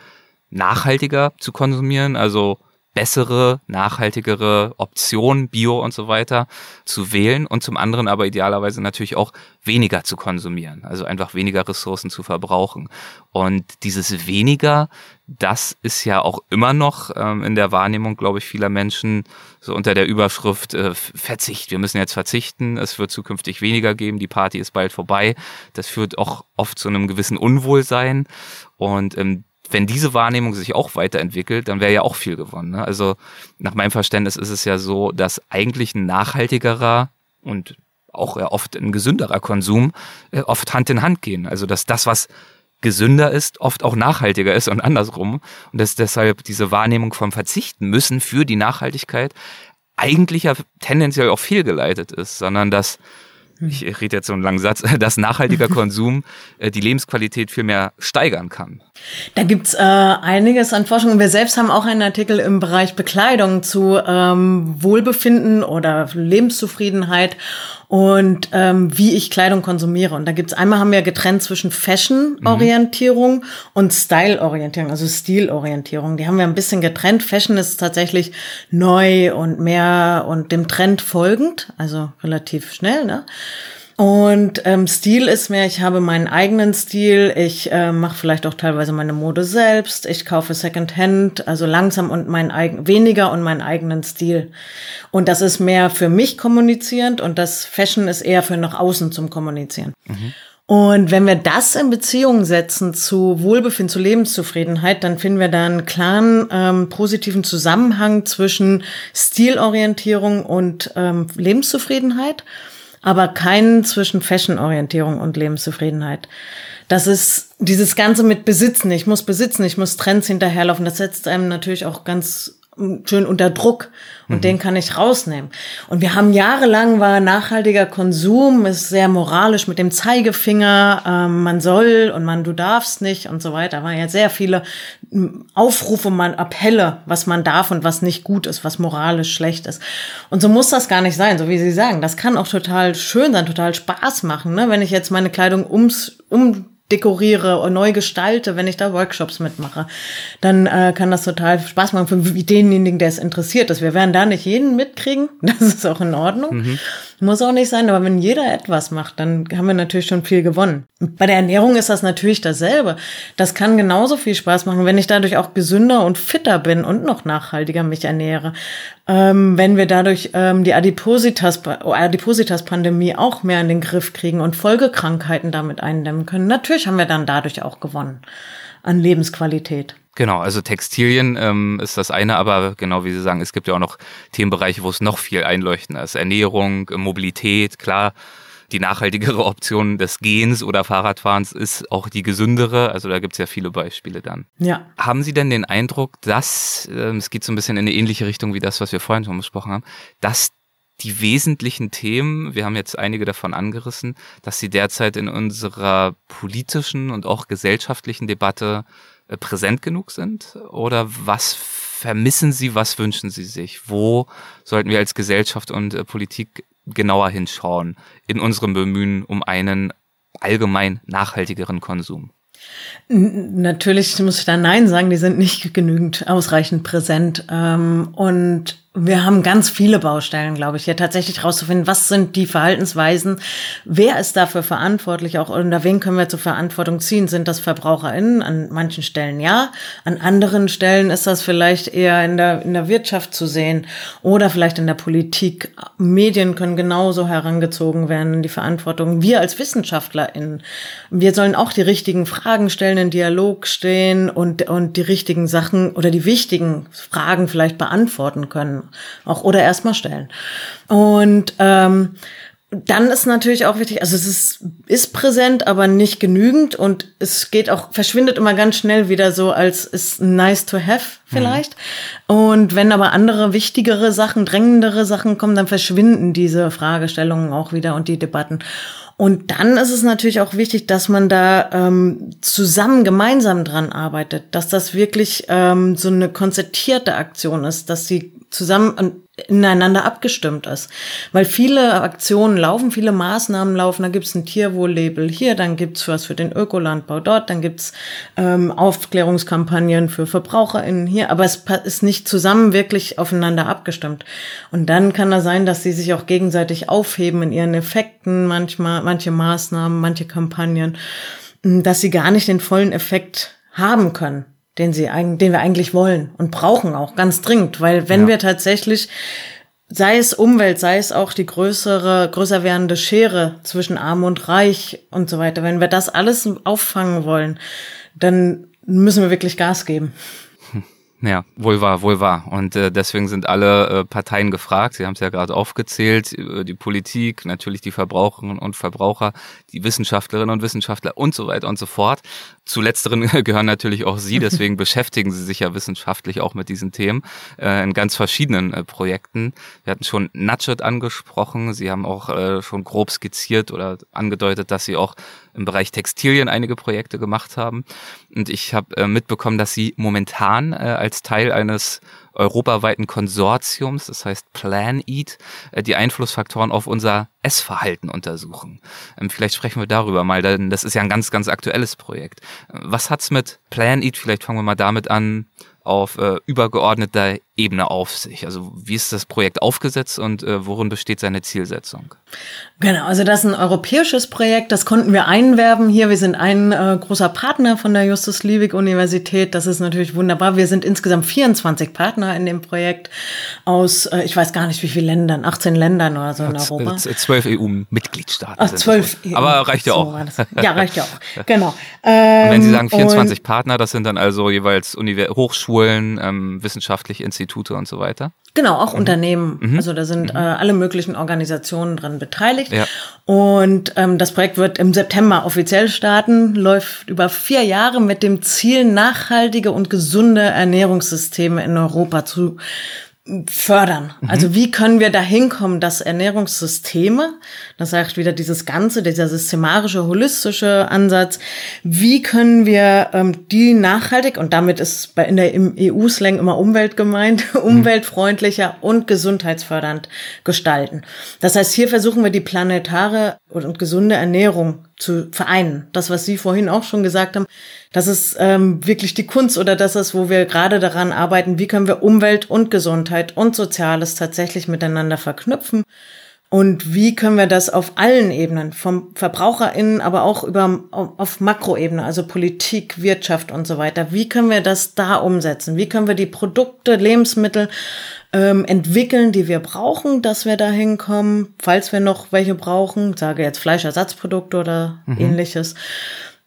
Speaker 1: nachhaltiger zu konsumieren, also bessere, nachhaltigere Optionen, Bio und so weiter, zu wählen und zum anderen aber idealerweise natürlich auch weniger zu konsumieren, also einfach weniger Ressourcen zu verbrauchen. Und dieses weniger, das ist ja auch immer noch ähm, in der Wahrnehmung, glaube ich, vieler Menschen so unter der Überschrift äh, Verzicht. Wir müssen jetzt verzichten, es wird zukünftig weniger geben, die Party ist bald vorbei. Das führt auch oft zu einem gewissen Unwohlsein. Und ähm, wenn diese Wahrnehmung sich auch weiterentwickelt, dann wäre ja auch viel gewonnen. Ne? Also nach meinem Verständnis ist es ja so, dass eigentlich ein nachhaltigerer und auch oft ein gesünderer Konsum äh, oft Hand in Hand gehen. Also dass das, was gesünder ist, oft auch nachhaltiger ist und andersrum. Und dass deshalb diese Wahrnehmung vom Verzichten müssen für die Nachhaltigkeit eigentlich ja tendenziell auch fehlgeleitet ist, sondern dass ich rede jetzt so einen langen Satz, dass nachhaltiger Konsum äh, die Lebensqualität viel mehr steigern kann.
Speaker 2: Da gibt's äh, einiges an Forschung. Wir selbst haben auch einen Artikel im Bereich Bekleidung zu ähm, Wohlbefinden oder Lebenszufriedenheit und ähm, wie ich Kleidung konsumiere. Und da gibt's einmal haben wir getrennt zwischen Fashion-Orientierung mhm. und Style-Orientierung, also Stil-Orientierung. Die haben wir ein bisschen getrennt. Fashion ist tatsächlich neu und mehr und dem Trend folgend, also relativ schnell. Ne? Und ähm, Stil ist mehr, ich habe meinen eigenen Stil, ich äh, mache vielleicht auch teilweise meine Mode selbst, ich kaufe Secondhand, also langsam und mein eigen, weniger und meinen eigenen Stil. Und das ist mehr für mich kommunizierend und das Fashion ist eher für nach außen zum Kommunizieren. Mhm. Und wenn wir das in Beziehung setzen zu Wohlbefinden, zu Lebenszufriedenheit, dann finden wir da einen klaren ähm, positiven Zusammenhang zwischen Stilorientierung und ähm, Lebenszufriedenheit aber keinen zwischen Fashion-Orientierung und Lebenszufriedenheit. Das ist dieses Ganze mit Besitzen. Ich muss besitzen, ich muss Trends hinterherlaufen. Das setzt einem natürlich auch ganz schön unter Druck und mhm. den kann ich rausnehmen. Und wir haben jahrelang war nachhaltiger Konsum ist sehr moralisch mit dem Zeigefinger, ähm, man soll und man du darfst nicht und so weiter. Waren ja sehr viele Aufrufe, man Appelle, was man darf und was nicht gut ist, was moralisch schlecht ist. Und so muss das gar nicht sein, so wie Sie sagen. Das kann auch total schön sein, total Spaß machen, ne? wenn ich jetzt meine Kleidung ums um dekoriere und neu gestalte, wenn ich da Workshops mitmache, dann äh, kann das total Spaß machen für denjenigen, der es interessiert ist. Wir werden da nicht jeden mitkriegen, das ist auch in Ordnung. Mhm. Muss auch nicht sein, aber wenn jeder etwas macht, dann haben wir natürlich schon viel gewonnen. Bei der Ernährung ist das natürlich dasselbe. Das kann genauso viel Spaß machen, wenn ich dadurch auch gesünder und fitter bin und noch nachhaltiger mich ernähre. Ähm, wenn wir dadurch ähm, die Adipositas, Adipositas-Pandemie auch mehr in den Griff kriegen und Folgekrankheiten damit eindämmen können. Natürlich haben wir dann dadurch auch gewonnen an Lebensqualität.
Speaker 1: Genau, also Textilien ähm, ist das eine, aber genau wie Sie sagen, es gibt ja auch noch Themenbereiche, wo es noch viel einleuchtender ist. Ernährung, Mobilität, klar. Die nachhaltigere Option des Gehens oder Fahrradfahrens ist auch die gesündere. Also da gibt es ja viele Beispiele dann.
Speaker 2: Ja.
Speaker 1: Haben Sie denn den Eindruck, dass, äh, es geht so ein bisschen in eine ähnliche Richtung wie das, was wir vorhin schon besprochen haben, dass die wesentlichen Themen, wir haben jetzt einige davon angerissen, dass sie derzeit in unserer politischen und auch gesellschaftlichen Debatte äh, präsent genug sind? Oder was vermissen Sie, was wünschen Sie sich? Wo sollten wir als Gesellschaft und äh, Politik genauer hinschauen in unserem Bemühen um einen allgemein nachhaltigeren Konsum?
Speaker 2: Natürlich muss ich da Nein sagen, die sind nicht genügend ausreichend präsent. Ähm, und wir haben ganz viele Baustellen, glaube ich, hier tatsächlich rauszufinden, was sind die Verhaltensweisen, wer ist dafür verantwortlich auch unter wen können wir zur Verantwortung ziehen? Sind das VerbraucherInnen? An manchen Stellen ja, an anderen Stellen ist das vielleicht eher in der, in der Wirtschaft zu sehen oder vielleicht in der Politik. Medien können genauso herangezogen werden in die Verantwortung. Wir als WissenschaftlerInnen, wir sollen auch die richtigen Fragen stellen, in Dialog stehen und, und die richtigen Sachen oder die wichtigen Fragen vielleicht beantworten können auch oder erstmal stellen. Und ähm, dann ist natürlich auch wichtig, also es ist, ist präsent, aber nicht genügend und es geht auch, verschwindet immer ganz schnell wieder so als ist nice to have vielleicht. Mhm. Und wenn aber andere wichtigere Sachen, drängendere Sachen kommen, dann verschwinden diese Fragestellungen auch wieder und die Debatten. Und dann ist es natürlich auch wichtig, dass man da ähm, zusammen, gemeinsam dran arbeitet, dass das wirklich ähm, so eine konzertierte Aktion ist, dass sie zusammen ineinander abgestimmt ist. Weil viele Aktionen laufen, viele Maßnahmen laufen, da gibt's ein Tierwohl-Label hier, dann gibt's was für den Ökolandbau dort, dann gibt's ähm, Aufklärungskampagnen für VerbraucherInnen hier, aber es ist nicht zusammen wirklich aufeinander abgestimmt. Und dann kann da sein, dass sie sich auch gegenseitig aufheben in ihren Effekten, manchmal, manche Maßnahmen, manche Kampagnen, dass sie gar nicht den vollen Effekt haben können den sie den wir eigentlich wollen und brauchen auch ganz dringend, weil wenn ja. wir tatsächlich sei es Umwelt, sei es auch die größere, größer werdende Schere zwischen Arm und Reich und so weiter, wenn wir das alles auffangen wollen, dann müssen wir wirklich Gas geben.
Speaker 1: Ja, wohl wahr, wohl wahr. Und äh, deswegen sind alle äh, Parteien gefragt. Sie haben es ja gerade aufgezählt. Äh, die Politik, natürlich die Verbraucherinnen und Verbraucher, die Wissenschaftlerinnen und Wissenschaftler und so weiter und so fort. Zu letzteren gehören natürlich auch Sie. Deswegen beschäftigen Sie sich ja wissenschaftlich auch mit diesen Themen äh, in ganz verschiedenen äh, Projekten. Wir hatten schon Nudget angesprochen. Sie haben auch äh, schon grob skizziert oder angedeutet, dass Sie auch im Bereich Textilien einige Projekte gemacht haben. Und ich habe äh, mitbekommen, dass Sie momentan äh, als Teil eines europaweiten Konsortiums, das heißt Plan Eat, äh, die Einflussfaktoren auf unser Essverhalten untersuchen. Ähm, vielleicht sprechen wir darüber mal, denn das ist ja ein ganz, ganz aktuelles Projekt. Äh, was hat's mit Plan Eat? Vielleicht fangen wir mal damit an, auf äh, übergeordneter Ebene auf sich? Also wie ist das Projekt aufgesetzt und äh, worin besteht seine Zielsetzung?
Speaker 2: Genau, also das ist ein europäisches Projekt, das konnten wir einwerben hier. Wir sind ein äh, großer Partner von der Justus Liebig Universität. Das ist natürlich wunderbar. Wir sind insgesamt 24 Partner in dem Projekt aus, äh, ich weiß gar nicht wie viele Ländern, 18 Ländern oder so in Europa.
Speaker 1: Zwölf EU-Mitgliedstaaten.
Speaker 2: Ach, zwölf
Speaker 1: EU. Aber reicht ja auch.
Speaker 2: ja, reicht ja auch. Genau.
Speaker 1: Ähm, und wenn Sie sagen 24 Partner, das sind dann also jeweils Univers Hochschulen, ähm, wissenschaftliche Institute und so weiter?
Speaker 2: Genau, auch mhm. Unternehmen. Mhm. Also da sind mhm. äh, alle möglichen Organisationen dran beteiligt. Ja. Und ähm, das Projekt wird im September offiziell starten, läuft über vier Jahre mit dem Ziel, nachhaltige und gesunde Ernährungssysteme in Europa zu fördern. Mhm. Also wie können wir da hinkommen, dass Ernährungssysteme, das sagt wieder dieses Ganze, dieser systematische, holistische Ansatz, wie können wir ähm, die nachhaltig, und damit ist bei, in der im EU-Slang immer Umwelt gemeint, mhm. umweltfreundlicher und gesundheitsfördernd gestalten. Das heißt, hier versuchen wir die planetare und gesunde Ernährung zu vereinen. Das, was Sie vorhin auch schon gesagt haben, das ist ähm, wirklich die Kunst oder das ist, wo wir gerade daran arbeiten, wie können wir Umwelt und Gesundheit und Soziales tatsächlich miteinander verknüpfen und wie können wir das auf allen Ebenen, vom VerbraucherInnen, aber auch über, auf Makroebene, also Politik, Wirtschaft und so weiter, wie können wir das da umsetzen? Wie können wir die Produkte, Lebensmittel ähm, entwickeln, die wir brauchen, dass wir da hinkommen, falls wir noch welche brauchen, sage jetzt Fleischersatzprodukte oder mhm. ähnliches.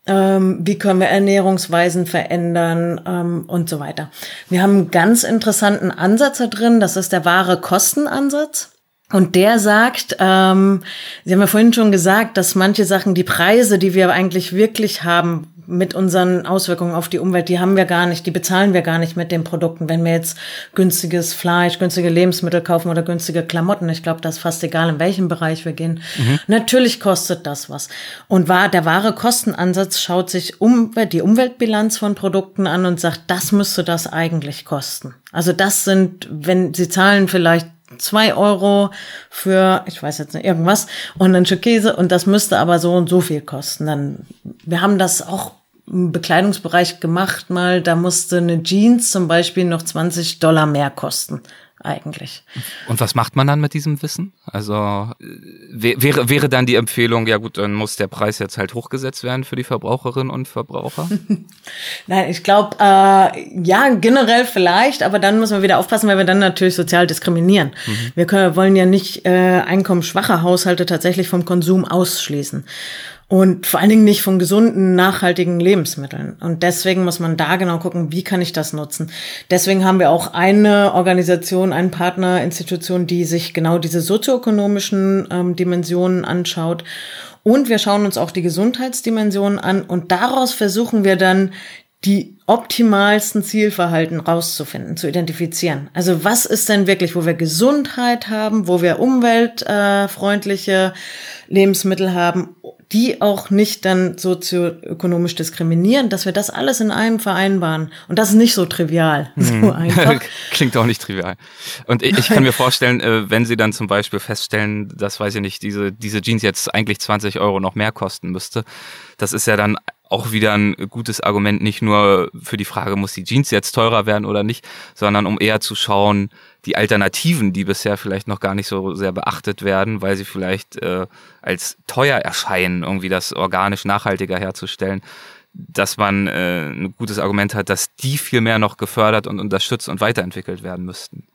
Speaker 2: Ähm, wie können wir Ernährungsweisen verändern ähm, und so weiter. Wir haben einen ganz interessanten Ansatz da drin, das ist der wahre Kostenansatz. Und der sagt, ähm, Sie haben ja vorhin schon gesagt, dass manche Sachen, die Preise, die wir eigentlich wirklich haben mit unseren Auswirkungen auf die Umwelt, die haben wir gar nicht, die bezahlen wir gar nicht mit den Produkten. Wenn wir jetzt günstiges Fleisch, günstige Lebensmittel kaufen oder günstige Klamotten, ich glaube, das ist fast egal, in welchem Bereich wir gehen. Mhm. Natürlich kostet das was. Und war, der wahre Kostenansatz schaut sich um, die Umweltbilanz von Produkten an und sagt, das müsste das eigentlich kosten. Also das sind, wenn Sie zahlen vielleicht zwei Euro für, ich weiß jetzt nicht, irgendwas und ein Stück Käse. Und das müsste aber so und so viel kosten. Dann, wir haben das auch im Bekleidungsbereich gemacht mal, da musste eine Jeans zum Beispiel noch 20 Dollar mehr kosten eigentlich.
Speaker 1: Und was macht man dann mit diesem Wissen? Also wäre, wäre dann die Empfehlung, ja gut, dann muss der Preis jetzt halt hochgesetzt werden für die Verbraucherinnen und Verbraucher?
Speaker 2: Nein, ich glaube, äh, ja, generell vielleicht, aber dann müssen wir wieder aufpassen, weil wir dann natürlich sozial diskriminieren. Mhm. Wir können, wollen ja nicht äh, einkommensschwache Haushalte tatsächlich vom Konsum ausschließen und vor allen Dingen nicht von gesunden, nachhaltigen Lebensmitteln. Und deswegen muss man da genau gucken, wie kann ich das nutzen. Deswegen haben wir auch eine Organisation, einen Partnerinstitution, die sich genau diese sozioökonomischen ähm, Dimensionen anschaut. Und wir schauen uns auch die Gesundheitsdimensionen an und daraus versuchen wir dann die optimalsten Zielverhalten rauszufinden, zu identifizieren. Also was ist denn wirklich, wo wir Gesundheit haben, wo wir umweltfreundliche Lebensmittel haben, die auch nicht dann sozioökonomisch diskriminieren, dass wir das alles in einem vereinbaren. Und das ist nicht so trivial. So
Speaker 1: hm. einfach. Klingt auch nicht trivial. Und ich, ich kann mir vorstellen, äh, wenn Sie dann zum Beispiel feststellen, dass, weiß ich nicht, diese, diese Jeans jetzt eigentlich 20 Euro noch mehr kosten müsste, das ist ja dann auch wieder ein gutes Argument, nicht nur für die Frage, muss die Jeans jetzt teurer werden oder nicht, sondern um eher zu schauen, die Alternativen, die bisher vielleicht noch gar nicht so sehr beachtet werden, weil sie vielleicht äh, als teuer erscheinen, irgendwie das organisch nachhaltiger herzustellen, dass man äh, ein gutes Argument hat, dass die viel mehr noch gefördert und unterstützt und weiterentwickelt werden müssten.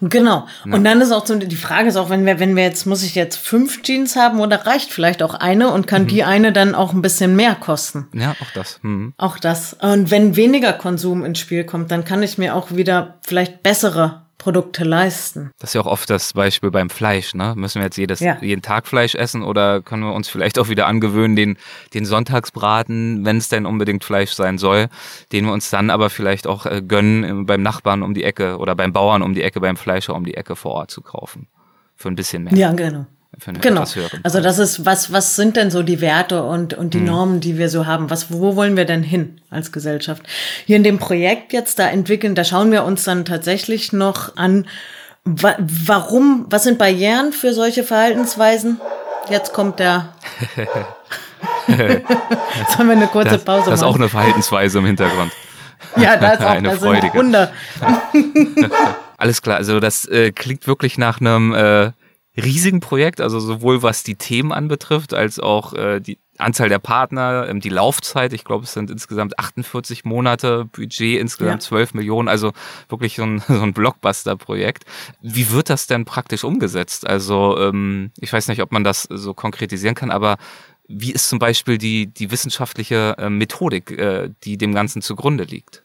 Speaker 2: Genau. Ja. Und dann ist auch so, die Frage ist auch, wenn wir, wenn wir jetzt, muss ich jetzt fünf Jeans haben oder reicht vielleicht auch eine und kann mhm. die eine dann auch ein bisschen mehr kosten?
Speaker 1: Ja, auch das. Mhm.
Speaker 2: Auch das. Und wenn weniger Konsum ins Spiel kommt, dann kann ich mir auch wieder vielleicht bessere Produkte leisten.
Speaker 1: Das ist ja auch oft das Beispiel beim Fleisch, ne? Müssen wir jetzt jedes, ja. jeden Tag Fleisch essen oder können wir uns vielleicht auch wieder angewöhnen, den, den Sonntagsbraten, wenn es denn unbedingt Fleisch sein soll, den wir uns dann aber vielleicht auch äh, gönnen, beim Nachbarn um die Ecke oder beim Bauern um die Ecke, beim Fleischer um die Ecke vor Ort zu kaufen. Für ein bisschen mehr.
Speaker 2: Ja, genau genau. Also das ist, was, was sind denn so die Werte und, und die mhm. Normen, die wir so haben? Was, wo wollen wir denn hin als Gesellschaft? Hier in dem Projekt jetzt da entwickeln, da schauen wir uns dann tatsächlich noch an, wa warum, was sind Barrieren für solche Verhaltensweisen? Jetzt kommt der. Jetzt haben wir eine kurze
Speaker 1: das,
Speaker 2: Pause.
Speaker 1: Das ist auch eine Verhaltensweise im Hintergrund.
Speaker 2: Ja, da ist auch eine freudige. Wunder.
Speaker 1: Alles klar, also das äh, klingt wirklich nach einem äh, riesigen Projekt, also sowohl was die Themen anbetrifft, als auch äh, die Anzahl der Partner, ähm, die Laufzeit, ich glaube, es sind insgesamt 48 Monate, Budget insgesamt ja. 12 Millionen, also wirklich so ein, so ein Blockbuster-Projekt. Wie wird das denn praktisch umgesetzt? Also ähm, ich weiß nicht, ob man das so konkretisieren kann, aber wie ist zum Beispiel die, die wissenschaftliche äh, Methodik, äh, die dem Ganzen zugrunde liegt?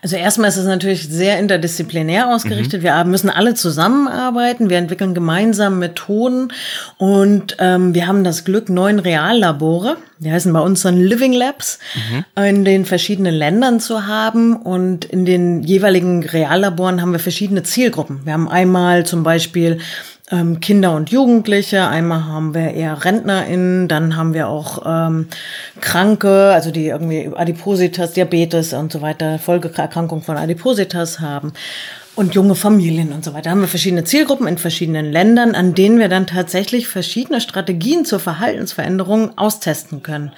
Speaker 2: Also erstmal ist es natürlich sehr interdisziplinär ausgerichtet. Mhm. Wir müssen alle zusammenarbeiten. Wir entwickeln gemeinsam Methoden und ähm, wir haben das Glück, neun Reallabore, die heißen bei uns dann Living Labs, mhm. in den verschiedenen Ländern zu haben. Und in den jeweiligen Reallaboren haben wir verschiedene Zielgruppen. Wir haben einmal zum Beispiel ähm, Kinder und Jugendliche, einmal haben wir eher RentnerInnen, dann haben wir auch ähm, Kranke, also die irgendwie Adipositas, Diabetes und so weiter, Folgeerkrankung von Adipositas haben und junge Familien und so weiter. Da haben wir verschiedene Zielgruppen in verschiedenen Ländern, an denen wir dann tatsächlich verschiedene Strategien zur Verhaltensveränderung austesten können.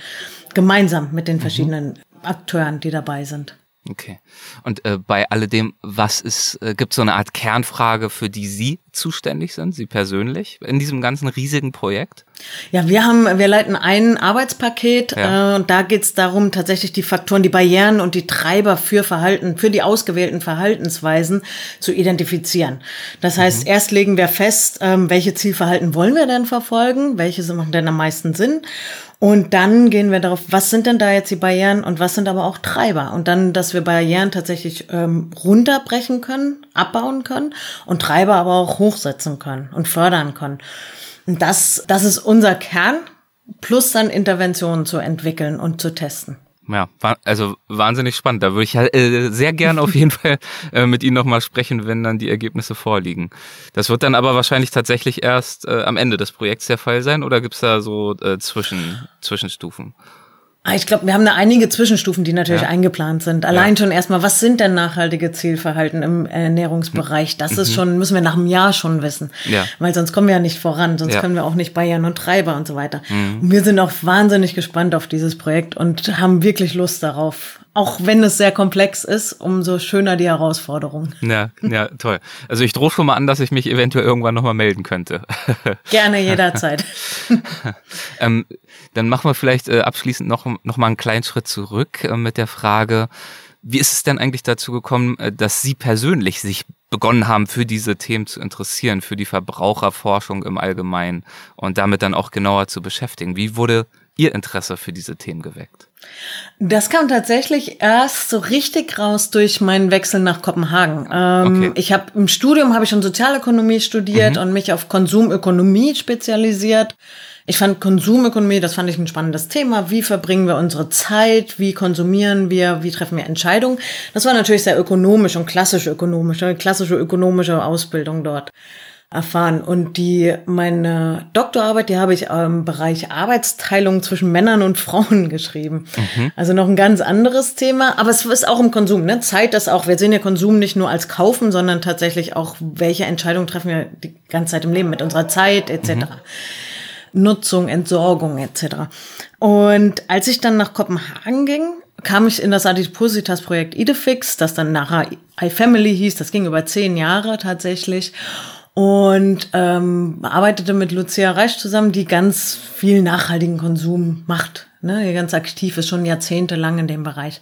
Speaker 2: Gemeinsam mit den mhm. verschiedenen mhm. Akteuren, die dabei sind.
Speaker 1: Okay. Und äh, bei alledem, was ist, äh, gibt so eine Art Kernfrage, für die Sie zuständig sind, Sie persönlich, in diesem ganzen riesigen Projekt?
Speaker 2: Ja, wir haben, wir leiten ein Arbeitspaket ja. äh, und da geht es darum, tatsächlich die Faktoren, die Barrieren und die Treiber für Verhalten, für die ausgewählten Verhaltensweisen zu identifizieren. Das heißt, mhm. erst legen wir fest, ähm, welche Zielverhalten wollen wir denn verfolgen, welche machen denn am meisten Sinn und dann gehen wir darauf, was sind denn da jetzt die Barrieren und was sind aber auch Treiber? Und dann, dass wir Barrieren tatsächlich ähm, runterbrechen können, abbauen können und Treiber aber auch hochsetzen können und fördern können. Und das, das ist unser Kern, plus dann Interventionen zu entwickeln und zu testen.
Speaker 1: Ja, also wahnsinnig spannend. Da würde ich äh, sehr gern auf jeden Fall äh, mit Ihnen nochmal sprechen, wenn dann die Ergebnisse vorliegen. Das wird dann aber wahrscheinlich tatsächlich erst äh, am Ende des Projekts der Fall sein oder gibt's da so Zwischen, Zwischenstufen?
Speaker 2: Ah, ich glaube, wir haben da einige Zwischenstufen, die natürlich ja. eingeplant sind. Allein ja. schon erstmal, was sind denn nachhaltige Zielverhalten im Ernährungsbereich? Das mhm. ist schon, müssen wir nach einem Jahr schon wissen. Ja. Weil sonst kommen wir ja nicht voran, sonst können wir auch nicht Bayern und Treiber und so weiter. Mhm. Und wir sind auch wahnsinnig gespannt auf dieses Projekt und haben wirklich Lust darauf. Auch wenn es sehr komplex ist, umso schöner die Herausforderung.
Speaker 1: Ja, ja, toll. Also ich drohe schon mal an, dass ich mich eventuell irgendwann nochmal melden könnte.
Speaker 2: Gerne jederzeit.
Speaker 1: ähm, dann machen wir vielleicht äh, abschließend noch, noch mal einen kleinen Schritt zurück äh, mit der Frage, wie ist es denn eigentlich dazu gekommen, äh, dass Sie persönlich sich begonnen haben, für diese Themen zu interessieren, für die Verbraucherforschung im Allgemeinen und damit dann auch genauer zu beschäftigen? Wie wurde Ihr Interesse für diese Themen geweckt?
Speaker 2: Das kam tatsächlich erst so richtig raus durch meinen Wechsel nach Kopenhagen. Ähm, okay. Ich habe im Studium habe ich schon Sozialökonomie studiert mhm. und mich auf Konsumökonomie spezialisiert. Ich fand Konsumökonomie, das fand ich ein spannendes Thema. Wie verbringen wir unsere Zeit? Wie konsumieren wir? Wie treffen wir Entscheidungen? Das war natürlich sehr ökonomisch und klassisch ökonomisch, eine klassische ökonomische Ausbildung dort erfahren. Und die, meine Doktorarbeit, die habe ich im Bereich Arbeitsteilung zwischen Männern und Frauen geschrieben. Mhm. Also noch ein ganz anderes Thema, aber es ist auch im Konsum, ne? Zeit ist auch, wir sehen ja Konsum nicht nur als kaufen, sondern tatsächlich auch, welche Entscheidungen treffen wir die ganze Zeit im Leben mit unserer Zeit etc. Mhm. Nutzung, Entsorgung etc. Und als ich dann nach Kopenhagen ging, kam ich in das Adipositas-Projekt Idefix, das dann nachher iFamily hieß. Das ging über zehn Jahre tatsächlich und ähm, arbeitete mit Lucia Reich zusammen, die ganz viel nachhaltigen Konsum macht. Ne, ganz aktiv ist, schon jahrzehntelang in dem Bereich.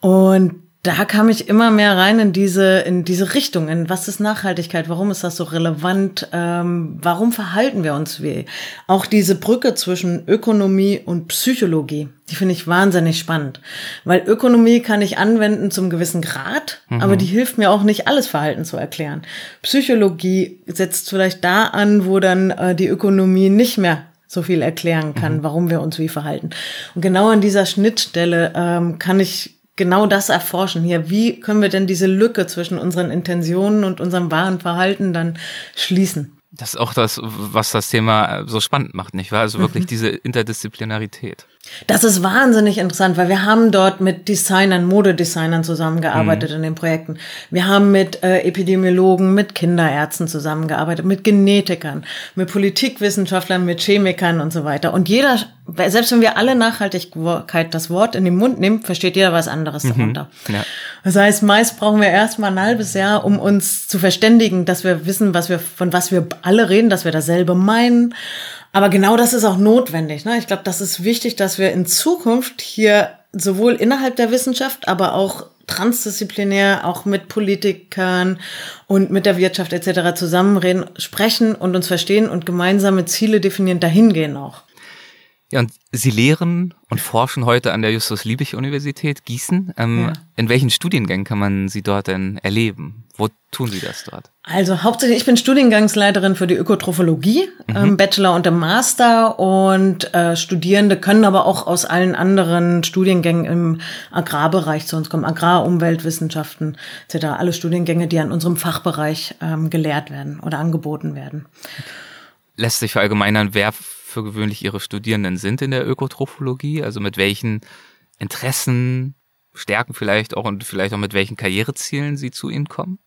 Speaker 2: Und da kam ich immer mehr rein in diese, in diese Richtung. In was ist Nachhaltigkeit? Warum ist das so relevant? Ähm, warum verhalten wir uns wie? Auch diese Brücke zwischen Ökonomie und Psychologie, die finde ich wahnsinnig spannend. Weil Ökonomie kann ich anwenden zum gewissen Grad, mhm. aber die hilft mir auch nicht, alles Verhalten zu erklären. Psychologie setzt vielleicht da an, wo dann äh, die Ökonomie nicht mehr so viel erklären kann, mhm. warum wir uns wie verhalten. Und genau an dieser Schnittstelle ähm, kann ich genau das erforschen hier. Wie können wir denn diese Lücke zwischen unseren Intentionen und unserem wahren Verhalten dann schließen?
Speaker 1: Das ist auch das, was das Thema so spannend macht, nicht wahr? Also wirklich mhm. diese Interdisziplinarität.
Speaker 2: Das ist wahnsinnig interessant, weil wir haben dort mit Designern, Modedesignern zusammengearbeitet mhm. in den Projekten. Wir haben mit äh, Epidemiologen, mit Kinderärzten zusammengearbeitet, mit Genetikern, mit Politikwissenschaftlern, mit Chemikern und so weiter. Und jeder, selbst wenn wir alle Nachhaltigkeit das Wort in den Mund nehmen, versteht jeder was anderes mhm. darunter. Ja. Das heißt, meist brauchen wir erstmal ein halbes Jahr, um uns zu verständigen, dass wir wissen, was wir, von was wir alle reden, dass wir dasselbe meinen aber genau das ist auch notwendig. Ne? Ich glaube, das ist wichtig, dass wir in Zukunft hier sowohl innerhalb der Wissenschaft, aber auch transdisziplinär, auch mit Politikern und mit der Wirtschaft etc. zusammenreden, sprechen und uns verstehen und gemeinsame Ziele definieren, dahin gehen auch.
Speaker 1: Ja, und Sie lehren und forschen heute an der Justus-Liebig-Universität Gießen. Ähm, ja. In welchen Studiengängen kann man Sie dort denn erleben? Wo tun Sie das dort?
Speaker 2: Also hauptsächlich, ich bin Studiengangsleiterin für die Ökotrophologie, mhm. ähm, Bachelor und im Master und äh, Studierende können aber auch aus allen anderen Studiengängen im Agrarbereich zu uns kommen, Agrar, Umweltwissenschaften etc. Alle Studiengänge, die an unserem Fachbereich ähm, gelehrt werden oder angeboten werden.
Speaker 1: Lässt sich verallgemeinern, wer für gewöhnlich Ihre Studierenden sind in der Ökotrophologie? Also mit welchen Interessen, Stärken vielleicht auch und vielleicht auch mit welchen Karrierezielen Sie zu Ihnen kommen?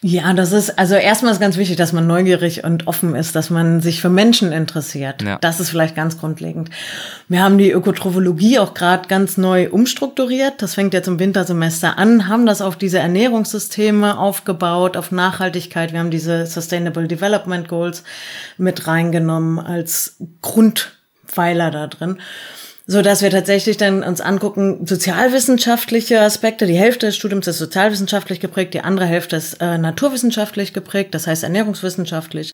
Speaker 2: Ja, das ist, also erstmal ist ganz wichtig, dass man neugierig und offen ist, dass man sich für Menschen interessiert. Ja. Das ist vielleicht ganz grundlegend. Wir haben die Ökotrophologie auch gerade ganz neu umstrukturiert. Das fängt jetzt im Wintersemester an, haben das auf diese Ernährungssysteme aufgebaut, auf Nachhaltigkeit. Wir haben diese Sustainable Development Goals mit reingenommen als Grundpfeiler da drin so dass wir tatsächlich dann uns angucken, sozialwissenschaftliche Aspekte. Die Hälfte des Studiums ist sozialwissenschaftlich geprägt, die andere Hälfte ist äh, naturwissenschaftlich geprägt, das heißt ernährungswissenschaftlich.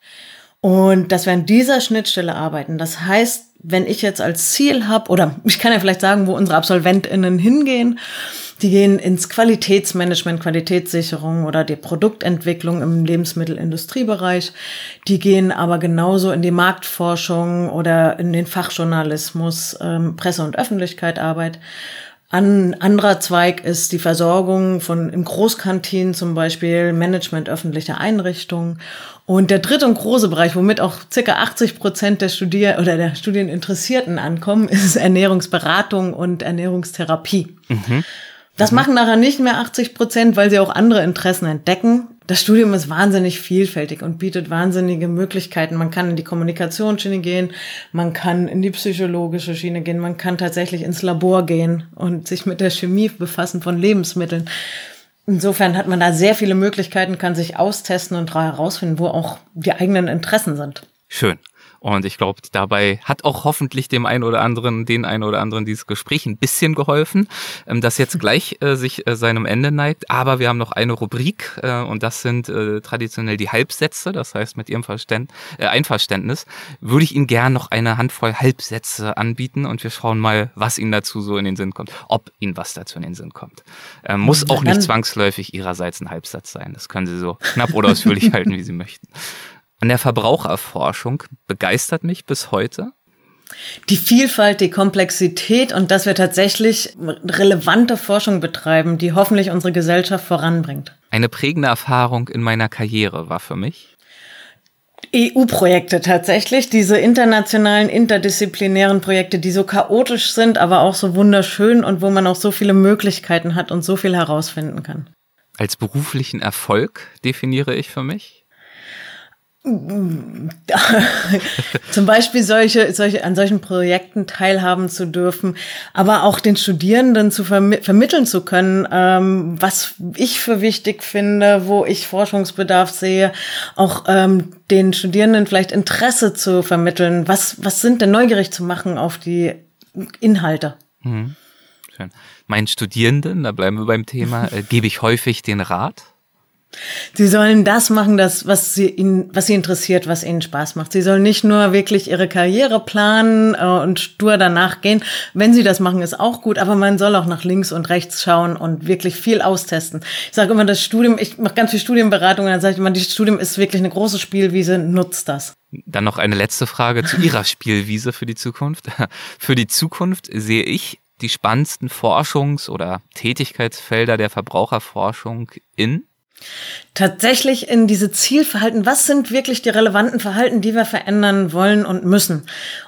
Speaker 2: Und dass wir an dieser Schnittstelle arbeiten. Das heißt, wenn ich jetzt als Ziel habe, oder ich kann ja vielleicht sagen, wo unsere AbsolventInnen hingehen, die gehen ins Qualitätsmanagement, Qualitätssicherung oder die Produktentwicklung im Lebensmittelindustriebereich. Die gehen aber genauso in die Marktforschung oder in den Fachjournalismus, ähm, Presse- und Öffentlichkeitsarbeit. Ein anderer Zweig ist die Versorgung von im Großkantinen zum Beispiel, Management öffentlicher Einrichtungen. Und der dritte und große Bereich, womit auch circa 80 Prozent der Studier oder der Studieninteressierten ankommen, ist Ernährungsberatung und Ernährungstherapie. Mhm. Das mhm. machen nachher nicht mehr 80 Prozent, weil sie auch andere Interessen entdecken. Das Studium ist wahnsinnig vielfältig und bietet wahnsinnige Möglichkeiten. Man kann in die Kommunikationsschiene gehen, man kann in die psychologische Schiene gehen, man kann tatsächlich ins Labor gehen und sich mit der Chemie befassen von Lebensmitteln. Insofern hat man da sehr viele Möglichkeiten, kann sich austesten und herausfinden, wo auch die eigenen Interessen sind.
Speaker 1: Schön. Und ich glaube, dabei hat auch hoffentlich dem einen oder anderen, den einen oder anderen dieses Gespräch ein bisschen geholfen, ähm, das jetzt gleich äh, sich äh, seinem Ende neigt. Aber wir haben noch eine Rubrik äh, und das sind äh, traditionell die Halbsätze. Das heißt, mit Ihrem Verständ, äh, Einverständnis würde ich Ihnen gern noch eine Handvoll Halbsätze anbieten und wir schauen mal, was Ihnen dazu so in den Sinn kommt, ob Ihnen was dazu in den Sinn kommt. Äh, muss auch nicht zwangsläufig Ihrerseits ein Halbsatz sein. Das können Sie so knapp oder ausführlich halten, wie Sie möchten. An der Verbraucherforschung begeistert mich bis heute,
Speaker 2: Die Vielfalt, die Komplexität und dass wir tatsächlich relevante Forschung betreiben, die hoffentlich unsere Gesellschaft voranbringt.
Speaker 1: Eine prägende Erfahrung in meiner Karriere war für mich,
Speaker 2: EU-Projekte tatsächlich, diese internationalen, interdisziplinären Projekte, die so chaotisch sind, aber auch so wunderschön und wo man auch so viele Möglichkeiten hat und so viel herausfinden kann.
Speaker 1: Als beruflichen Erfolg definiere ich für mich?
Speaker 2: Zum Beispiel solche, solche, an solchen Projekten teilhaben zu dürfen, aber auch den Studierenden zu vermi vermitteln zu können, ähm, was ich für wichtig finde, wo ich Forschungsbedarf sehe, auch ähm, den Studierenden vielleicht Interesse zu vermitteln. Was, was sind denn neugierig zu machen auf die Inhalte? Mhm.
Speaker 1: Schön. Meinen Studierenden, da bleiben wir beim Thema, äh, gebe ich häufig den Rat?
Speaker 2: Sie sollen das machen, das, was sie ihnen, was sie interessiert, was ihnen Spaß macht. Sie sollen nicht nur wirklich ihre Karriere planen äh, und stur danach gehen. Wenn sie das machen, ist auch gut, aber man soll auch nach links und rechts schauen und wirklich viel austesten. Ich sage immer, das Studium, ich mache ganz viel Studienberatung und dann sage ich immer, das Studium ist wirklich eine große Spielwiese, nutzt das.
Speaker 1: Dann noch eine letzte Frage zu Ihrer Spielwiese für die Zukunft. Für die Zukunft sehe ich die spannendsten Forschungs- oder Tätigkeitsfelder der Verbraucherforschung in
Speaker 2: Tatsächlich in diese Zielverhalten, was sind wirklich die relevanten Verhalten, die wir verändern wollen und müssen?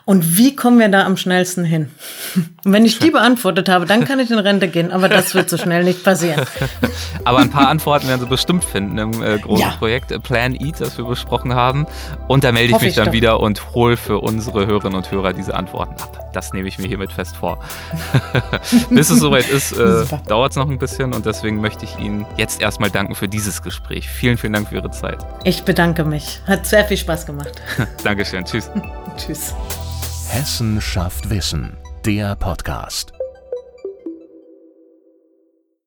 Speaker 2: Und wie kommen wir da am schnellsten hin? Und wenn ich die beantwortet habe, dann kann ich in Rente gehen, aber das wird so schnell nicht passieren.
Speaker 1: Aber ein paar Antworten werden Sie bestimmt finden im äh, großen ja. Projekt äh, Plan Eat, das wir besprochen haben. Und da melde ich Hoffe mich ich dann doch. wieder und hole für unsere Hörerinnen und Hörer diese Antworten ab. Das nehme ich mir hiermit fest vor. Bis es soweit ist, äh, dauert es noch ein bisschen und deswegen möchte ich Ihnen jetzt erstmal danken für dieses Gespräch. Vielen, vielen Dank für Ihre Zeit.
Speaker 2: Ich bedanke mich. Hat sehr viel Spaß gemacht.
Speaker 1: Dankeschön. Tschüss.
Speaker 2: Tschüss.
Speaker 3: Hessen schafft Wissen. Der Podcast.